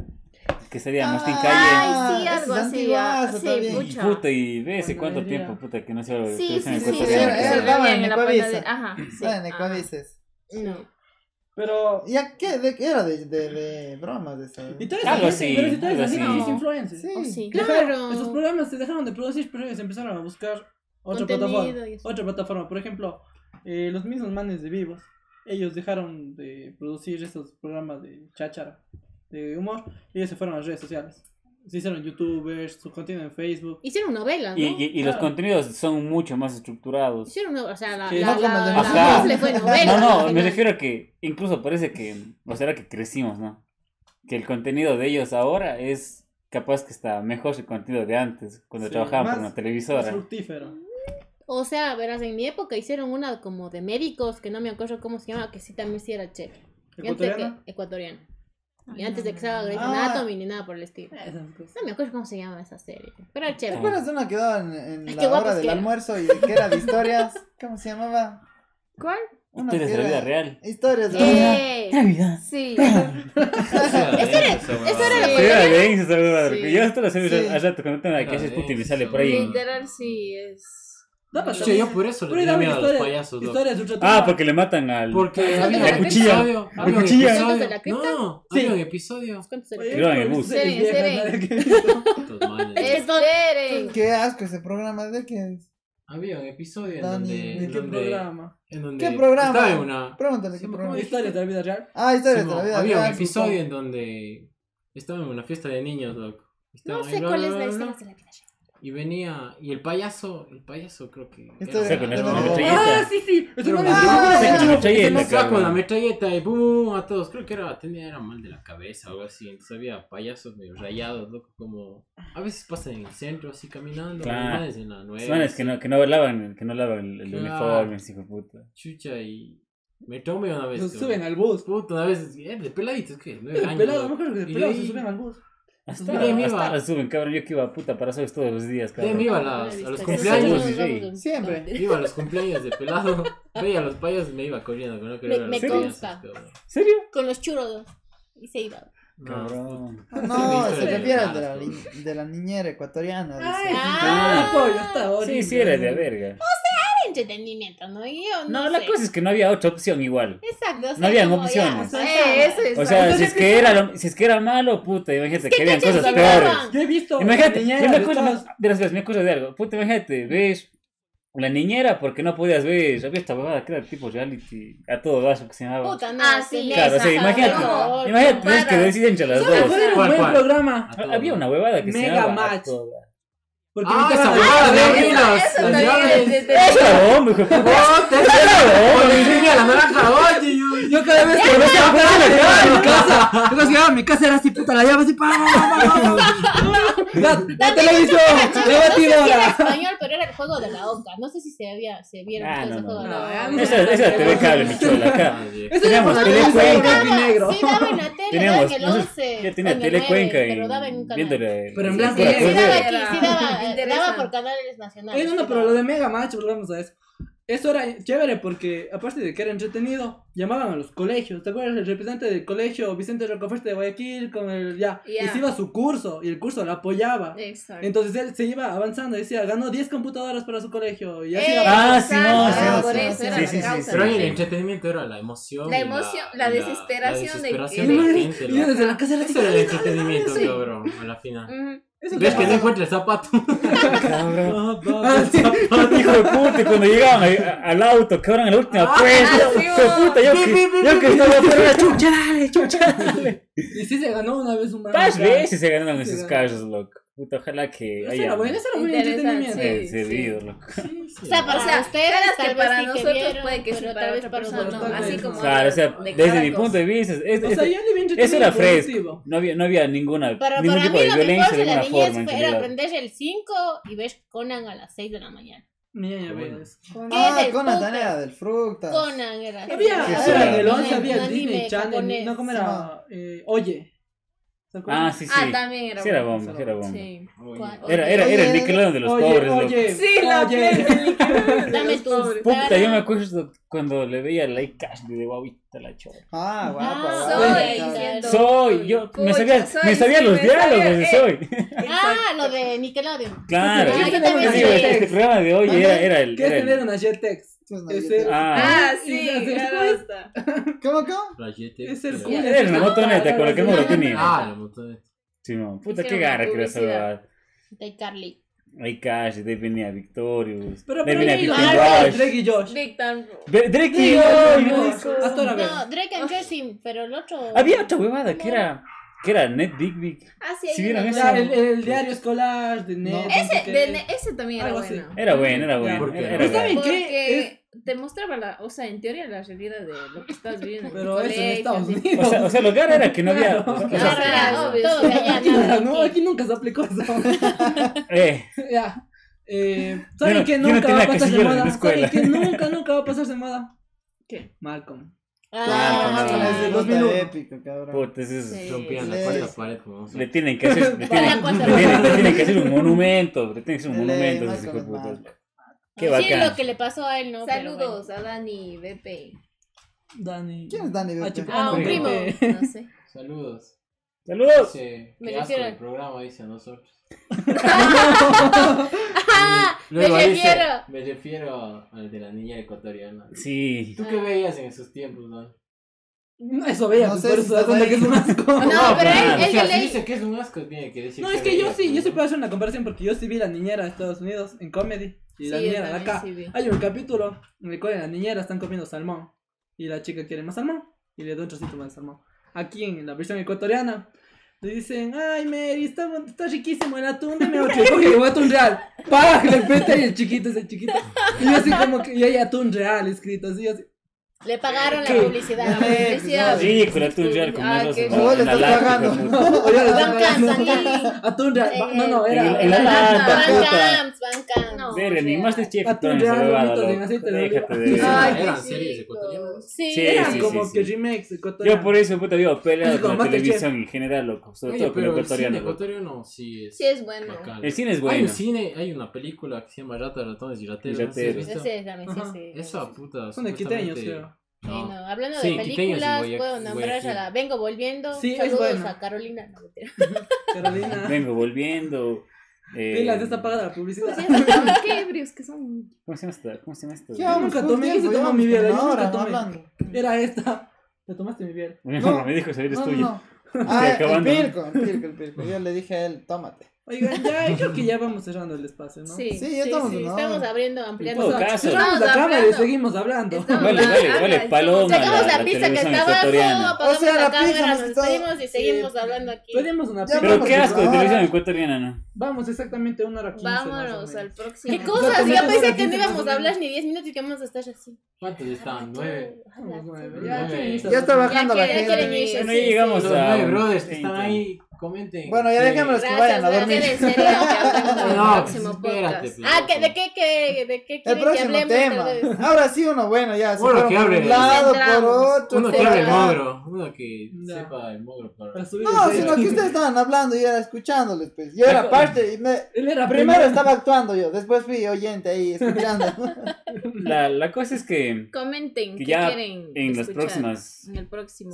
Que sería Martín Calle. Ay, sí, ese algo es así. ah, Sí, pucha. puta, y ve hace cuánto Panadería. tiempo, puta, que no se de Sí, sí, sí. era- en Ecuavisa. Ajá. sí, Ah, en ajá. Ecuavices. No. Pero. ¿Y a qué? ¿De qué era? De, de, de bromas de eso. Y Algo así, así, pero si tú eres así, no eres influencer. Sí. Oh, sí. Dejaron- Claro. Esos programas se dejaron de producir, pero ellos empezaron a buscar otra plataforma. Otra plataforma. Por ejemplo, eh, los mismos manes de Vivos. Ellos dejaron de producir esos programas de cháchara, de humor, y ellos se fueron a las redes sociales. Se hicieron youtubers, su contenido en Facebook. Hicieron novelas, ¿no? Y, y, y los Claro. contenidos son mucho más estructurados. Hicieron no- o sea, la, Sí, la, no como la, el de la Ajá. Mofle fue novela. No, no, me final. refiero a que incluso parece que, o será que crecimos, ¿no? Que el contenido de ellos ahora es capaz que está mejor el contenido de antes, cuando Sí, trabajaban por más- una televisora. fructífero. O sea, verás, en mi época hicieron una como de médicos, que no me acuerdo cómo se llama, que sí también sí era chévere. ¿Ecuatoriana? que- ecuatoriana. Y antes de que salga Grey's Ah. Anatomy ni nada por el estilo. Cosas. No me acuerdo cómo se llama esa serie. Pero era ¿Te chévere. acuerdas de una que daban en Ay, la guapos hora del eran. almuerzo y que era de historias? [LAUGHS] ¿Cómo se llamaba? ¿Cuál? Una Historias de la era- vida real. Historias de la vida Eh, Navidad. sí. [LAUGHS] Eso era Sí, la era Sí. porque Yo hasta la sé Sí. al rato cuando tengo la que Era haces puta y me sale por ahí. Literal, sí, es. Daba Che, también- yo por eso le tenía daban miedo a los payasos, loco. Historias de Ah, porque le matan al. Porque había la un cuchilla. episodio. La Había un cuchilla. episodio. No, Sí. había un episodio. Creo en el bus. Seren. Qué asco ese programa, ¿de qué es? Había un episodio en Dani, donde. ¿De qué donde- programa? En donde ¿Qué programa? Estaba en una. Pregúntale Sí, qué ¿cómo programa. es? Historias de la vida real. Ah, historias de la vida había un real, episodio en donde estaba en una fiesta de niños, loco. No sé cuál es la historia de la vida. Y venía, y el payaso, el payaso creo que. Esto era- con la metralleta. Ah, sí, sí. Es Pero- una Ah, metralleta, Estaba con la metralleta y boom a todos. Creo que era, tenía, era mal de la cabeza o algo así. Entonces había payasos medio rayados, loco, como. A veces pasan en el centro así caminando. Claro. en la nueva. Son manes que no, que no lavan, que no lavan el, el Claro. uniforme, hijo de puta. Chucha y. Me tomé una vez. Que- suben al bus. Puta, una vez. eh, de peladitos, ¿qué? Nueve De años, pelado, loco. me acuerdo que de Y pelado ahí- se suben al bus. Hasta, me hasta suben, cabrón. Yo que iba a puta para eso todos los días, cabrón. me iba a, No, las- no a los cumpleaños. Sí, sí. Siempre. Iba a los cumpleaños de pelado. Veía a los payasos y me iba corriendo. que No Me- me consta. ¿Serio? Con los churros. Y se iba. No, Cabrón. Ah, No, historia se refiere de la, pues. de la niñera ecuatoriana. dice. Ah, pollo, está horrible. Sí, sí, era de verga. Entretenimiento, ¿no? Y yo no, No, la sé. cosa es que no había otra opción igual. Exacto. o sea, No habían como ya, opciones. o sea, Eh, eso es. O sea, si es que era, lo- si es que era malo, puta, imagínate que habían cosas que peores. Yo he visto. Imagínate, niñera yo me de acuerdo, de las veces, me acuerdo de algo. Puta, imagínate, ves la niñera porque no podías ver, había esta huevada que era tipo reality, a todo vaso que se llamaba. Puta, no. Ah, sí, Claro, esa, sí, imagínate, no, imagínate, tienes que para. decidir entre las dos. fue un programa. Había una huevada que se Mega llamaba Match. Porque Ah, esa huevada de Ah, eso- las, Eso las también llaves. es de- de- ¡Es la bomba, hijo de puta! ¡Oh, te ¡Oh, le enseñé a la naranja! ¡Oye! yo- Yo cada vez que me llegaba a mi casa, yo cuando llegaba a mi casa era así, puta, la llave así, pa, pa, pa, pa, pa. [LAUGHS] La, la televisión, la No sé si era batidora. español, pero era el juego de la oca. No sé si se había, se vieron Ah, no, juego no, de la no, oca. ya no. Esa, esa TV cable, mi chola, acá. Oye. Eso Teníamos era tele cuando Cuenca. era blanco y negro. Sí, daba en la tele, Teníamos, daba en el no sé, 11. yo tenía o en el tele Cuenca 9, y pero daba en un canal. viéndole. Pero en sí, blanco Sí, daba aquí, sí daba, por canales nacionales. No, pero lo de Mega Match, volvamos a eso. Eso era chévere porque, aparte de que era entretenido, llamaban a los colegios. ¿Te acuerdas? El representante del colegio, Vicente Rocafuerte de Guayaquil, con el ya. Ya. Y se iba a su curso y el curso lo apoyaba. Exacto. Entonces él se iba avanzando y decía, ganó 10 computadoras para su colegio. Y así. Ah, sí, no, sí, era sí, por sí, eso sí, era sí, la sí, sí, causa. sí. Pero el entretenimiento era la emoción. La y emoción, y la desesperación de desesperación que- de la Y gente. yo loco. desde la casa era el entretenimiento, cabrón, a la final. ¿Ves que no encuentra el zapato? Cabrón. Ah, sí. [LAUGHS] Hijo de puta, y cuando llegaban al auto, que en la última puesta. sí, Hijo de puta, yo que, yo que estaba afuera, chucha, dale, chucha, [LAUGHS] dale. Y sí se ganó una vez un Más Mega Match. veces se ganaron Sí, esos carros, loco. Puta, ojalá que Eso haya era bueno, eso era buen Interesante, entretenimiento. sí. servido, loco. O sea, para O sea, ustedes caras tal que vez para sí que nosotros vieron, puede que para tal vez otra para persona otros no. tal Así como. Claro, o sea, de desde mi cosa. punto de vista, es- es- O sea, yo le vi eso era fresco. No había, no había ninguna, Pero ningún para tipo mí de lo violencia de de forma. en fue- era realidad. aprender el 5 y ves Conan a las 6 de la mañana. Mira, ya ves. Ah, del Conan también era del Frutas. Conan era. Había, Sí, ahora sí, en el sí. 11 había Disney Channel, no, ¿cómo era? Eh, Oye. ¿Se acuerdan? Ah, sí, sí. Ah, también era. Sí era bomba, sí era bomba. Sí. Era, era, era el Nickelodeon de los oye, pobres, loco. oye, Sí, la oye. plena [LAUGHS] Dame tus Puta, yo me acuerdo cuando le veía la iCash de guavita la chora. Ah, guapa, Ah, guapa. Soy. Soy, yo me sabía, soy, me sabía sí, los me diálogos sabía, de eh. Soy. Ah, lo de Nickelodeon. Claro. Ah, ah, sí, basta. ¿Cómo, cómo? Es el culo. Es el motonete, con el que. Ah, el motonete. Simón, puta, qué garra que era De Carly. Ay, casi, de venía Victorious. Pero, pero, Drake y Josh. Drake y Josh. No, Drake and Josh pero el otro. Había otra huevada que era. Que era Ned Big Big. Ah, sí, ¿Sí vieron eso? El, el, diario escolar de Ned. Ese, ese también era bueno. Era bueno, era bueno. ¿Saben? te mostraba la, o sea, en teoría la realidad de lo que estás viviendo. Pero en eso en Estados Unidos. O sea, o sea, lo que era era que no había. Claro, o sea, claro, claro, obvio, todo aquí, nada, no, aquí nunca se aplicó eso. [LAUGHS] eh. Ya. Eh, ¿Saben no, qué nunca no va a pasar de moda? ¿Saben qué [LAUGHS] nunca, nunca va a pasar de moda? ¿Qué? Malcolm. Claro, ah, es 2001. épico, cabrón. Puta, eso es... Sí. La cuarta pared. Le [LAUGHS] tienen que hacer, le tienen, le tienen, le tienen que hacer un monumento, le tienen que hacer un monumento, ese hijo. Sí, lo que le pasó a él, ¿no? Saludos a Dani BP. Dani. ¿Quién es Dani BP? Ah, ah un primo. No sé. [LAUGHS] Saludos. Saludos. Me refiero. asco programa, [LAUGHS] dice a nosotros. me refiero. Me refiero al de la niña ecuatoriana. Sí. ¿Tú qué veías en esos tiempos, No, eso veía, no pues, sé, eso da cuenta que es un asco. No, pero él, él, o sea, él, si dice que es un asco, tiene que decir. No, es que yo sí, yo sí puedo hacer una comparación porque yo sí vi la niñera de Estados Unidos en comedy. Y la sí, niñera acá. Hay un capítulo en el cual la niñera están comiendo salmón. Y la chica quiere más salmón. Y le da un trocito más de salmón. Aquí en la versión ecuatoriana. Le dicen, ay Mary, está, está riquísimo el atún, dame otro. Oye, voy a atún real. ¡Pah! Le y el chiquito es el chiquito. Y así como que, y hay atún real escrito. Así, así. Le pagaron ¿Qué? la publicidad. La publicidad. Ridículo, tú ya con ah, esos. No, le estás pagando. [LAUGHS] Oye, le estás [LAUGHS] A tú No, no, era. En la lata. Bancamps, ni más de chef. A tú Déjate de. Ay, eran series ecuatorianas. Sí, eran como que remakes ecuatorianos. Yo por eso, puta, digo, pelea con la televisión en general, loco. Sobre todo con ecuatoriano. El ecuatoriano sí es. Sí, es bueno. El cine es bueno. Hay cine, hay una película que se llama Rata, Ratones y Rateros. Esa, puta. Son equiteños, creo. No. Sí, no. Hablando sí, de películas, a, puedo nombrar a, a, la Vengo Volviendo. Sí, Saludos bueno. a Carolina. No, [LAUGHS] Carolina. Vengo Volviendo. Eh... las está pagada la publicidad. qué ebrios que son. ¿Cómo se llama esta? ¿Cómo se llama esta? Yo nunca tomé, yo se toma mi biela. Yo nunca tomé. Era esta. Te tomaste mi [LAUGHS] biela. No, no, me dijo, que saber es tuyo. [LAUGHS] Ah, el pirco, el pirco, el pirco. Yo le dije a él, tómate. Oigan, ya creo que ya vamos cerrando el espacio, ¿no? Sí, sí, ya estamos, sí, ¿no? estamos abriendo, ampliando. En todo caso, cerramos la cámara y seguimos hablando. Estamos vale, vale, vale, paloma. Sacamos la, la pizza que está abajo, apagamos o sea, la, la pizza cámara, nos despedimos y seguimos sí. hablando aquí. Pedimos una pizza. Pero qué asco televisión ecuatoriana, ¿no? Vamos exactamente una hora quince. Vámonos al próximo. ¿Qué cosas? Yo pensé que no íbamos a hablar ni 10 minutos y que vamos a estar así. ¿Cuántos estaban? ¿Nueve? Ya está bajando la gente. Ya llegamos a... Nueve brothers están ahí comenten. Bueno, ya déjame los que vayan a dormir. [LAUGHS] no, pues, espérate. Pues, ah, ¿de pues. qué, qué, de qué El próximo tema. Ahora sí uno bueno, ya. Uno que hable. Un lado, por otro. Uno que hable el mogro. Uno que sepa el mogro. Para... No, sino que ustedes estaban hablando y era escuchándoles, pues. Yo era parte. primero estaba actuando yo, después fui oyente ahí, escuchando. [LAUGHS] La, cosa es que... Comenten que ya quieren en las próximas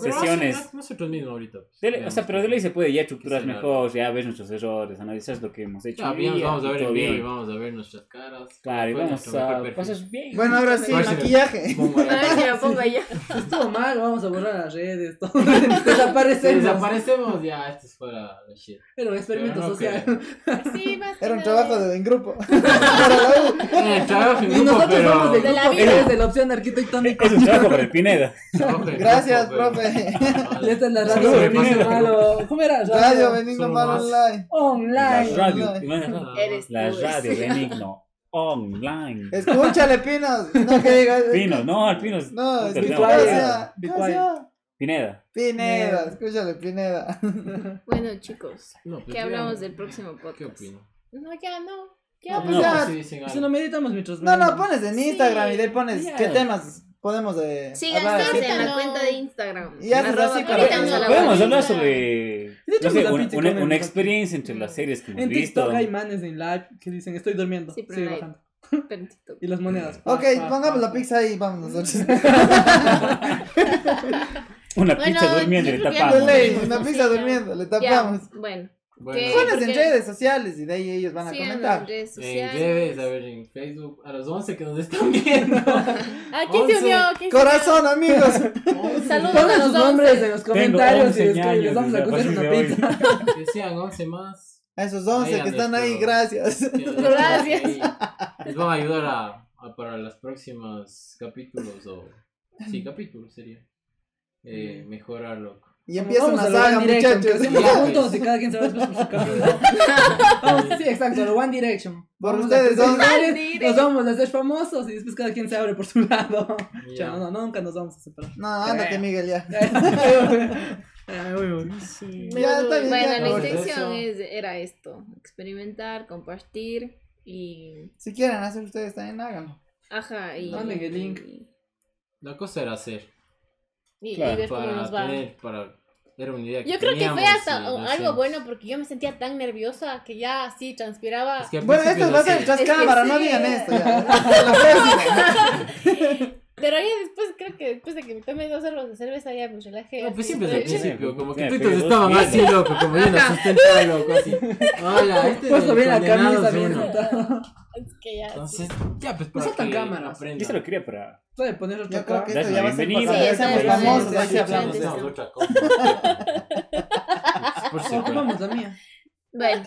sesiones. No se ahorita. O sea, pero de ley se puede ya estructuras mejor, ya ves nuestros errores, analizas lo que hemos hecho. Ah, bien, vamos a ver el video, bien. vamos a ver nuestras caras. Claro, y vamos a cosas bien. Bueno, ahora sí, pues, maquillaje. [LAUGHS] Pongo allá. Allá. [LAUGHS] Estuvo mal, vamos a borrar las redes, todo. [LAUGHS] Desaparecemos. Desaparecemos, ya, esto es fuera de shit. Era un experimento no social. Sí, Era un trabajo de, en grupo. Y nosotros pero... somos de grupo, que es de la opción arquitectónica. Es un trabajo para el Pineda. Gracias, profe. Esta es la radio. ¿Cómo era? radio Benigno Mar online. Online. La radio, la radio. Benigno online. Escúchale, Pinos. No que digas. [LAUGHS] Pinos, no, al Pinos. No, Pineda. Pineda. Pineda, escúchale, Pineda. [LAUGHS] Bueno, chicos, ¿qué hablamos del próximo podcast? ¿Qué opino? Pues no, ya no. Ya, pues, pues no, ya. No. No, no, pones en Instagram y le pones qué temas podemos. Eh, Sigan sí, en la cuenta de Instagram. Y así para. Una, una, una, experiencia entre las series que hemos en visto. TikTok hay manes en live que dicen, estoy durmiendo, sí, pero sigue no bajando. [LAUGHS] Y las monedas. Pa, ok, pa, pongamos pa, la pizza ahí y vamos nosotros. [LAUGHS] una pizza bueno, durmiendo, le tapamos. Una pizza durmiendo, le tapamos. Bueno. Bueno, sí, Suenas porque... en redes sociales y de ahí ellos van a sí, comentar. En redes, en redes, a ver, en Facebook, a los 11 que nos están viendo. ¿A [LAUGHS] ah, quién se unió? ¿Quién Corazón, se unió? amigos. [LAUGHS] Saludos Pongan sus 11. nombres en los comentarios y [LAUGHS] les, vamos a coger una pizza. Que sean 11 más. A esos 11 que están ahí, gracias. Gracias. Les van a ayudar a, a para los próximos capítulos o... Sí, capítulos sería. Eh, mejorarlo y empieza una saga, muchachos. [LAUGHS] juntos y cada quien se va después por su camino. Vamos, sí, exacto, lo One Direction. Por Vamos ustedes dos. Nos vamos a ser famosos y después cada quien se abre por su lado. Ya. Chao, no, no, nunca nos vamos a separar. No, ándate, Miguel, ya. Ay, uy, uy. Ya, está bien, Bueno, ya. la intención es, era esto, experimentar, compartir y... Si quieren hacer ustedes también, háganlo. Ajá, y... Manden el link. Y, La cosa era hacer. Y, y Claro, ver cómo nos va. tener, para... Era una idea que Yo creo que fue hasta y algo hacemos. bueno porque yo me sentía tan nerviosa que ya así transpiraba. Es que Bueno, esto va a ser tras Es que cámara, no sí. digan esto ya. [LAUGHS] [LAUGHS] Pero ya después, creo que después de que me tomé dos sorbos de cerveza ya me relajé. No, pues siempre desde el Sí, principio, como que estaban vos así, bien. loco, como yendo a sustentar, loco, así. Hola, este es Puesto el bien la camisa, bien que ya. Entonces, ya, pues No para que cámaras. Yo se lo quería para. Puede poner Yo creo que esto Dale ya va la a ser bienvenida. para Sí, seamos está bien, famosos, está así bien. hablamos. Sí, Hacemos sí. otra cosa. [LAUGHS] Por si la mía. Bueno,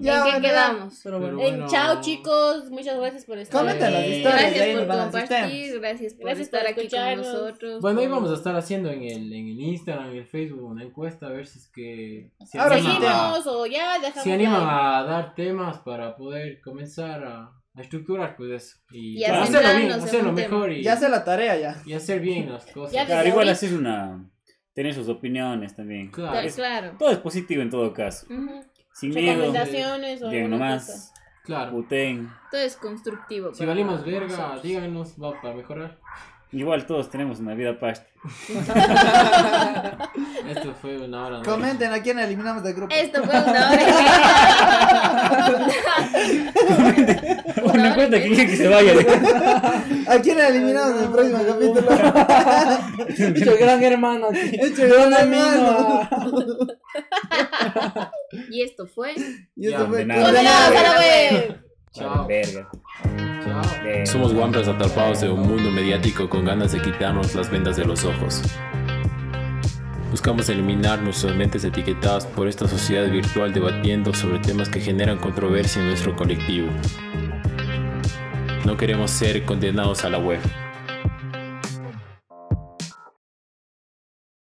Ya, ¿en qué bueno, quedamos? Pero bueno. Pero chao chicos, muchas gracias por estar. Comenten las Eh, historias. Gracias por compartir, gracias por Gracias estar por aquí con escucharnos. nosotros. Bueno, ahí por- vamos a estar haciendo en el, en el Instagram, en el Facebook, una encuesta a ver si es que se Ahora animan, a, Seguimos o ya dejamos. se animan a dar temas para poder comenzar a, a estructurar pues eso. Y, Y hacerlo bien, hacerlo mejor y, Ya sé la tarea ya. y hacer bien las cosas. Ya Claro, igual así es una. Tener sus opiniones también. Claro. Claro, claro. Todo es positivo en todo caso. Ujú. Sin miedo. Recomendaciones o Bien alguna nomás. Claro. Puten. Todo es constructivo. Si valimos verga, nosotros. díganos, va para mejorar. Igual todos tenemos una vida pasta. [LAUGHS] Esto fue una hora. ¿no? Comenten a quién eliminamos del grupo. Esto fue una hora. [LAUGHS] Una cuenta que quiere que se vaya. [LAUGHS] ¿A quién eliminamos en el próximo capítulo? Hecho gran hermano aquí. Hecho gran amigo. y esto fue. Y Ya, fue. Condenados a la condenado. web. Chao. Verga. Chao. Somos guambras atrapados en un mundo mediático con ganas de quitarnos las vendas de los ojos. Buscamos eliminar nuestras mentes etiquetadas por esta sociedad virtual debatiendo sobre temas que generan controversia en nuestro colectivo. No queremos ser condenados a la web.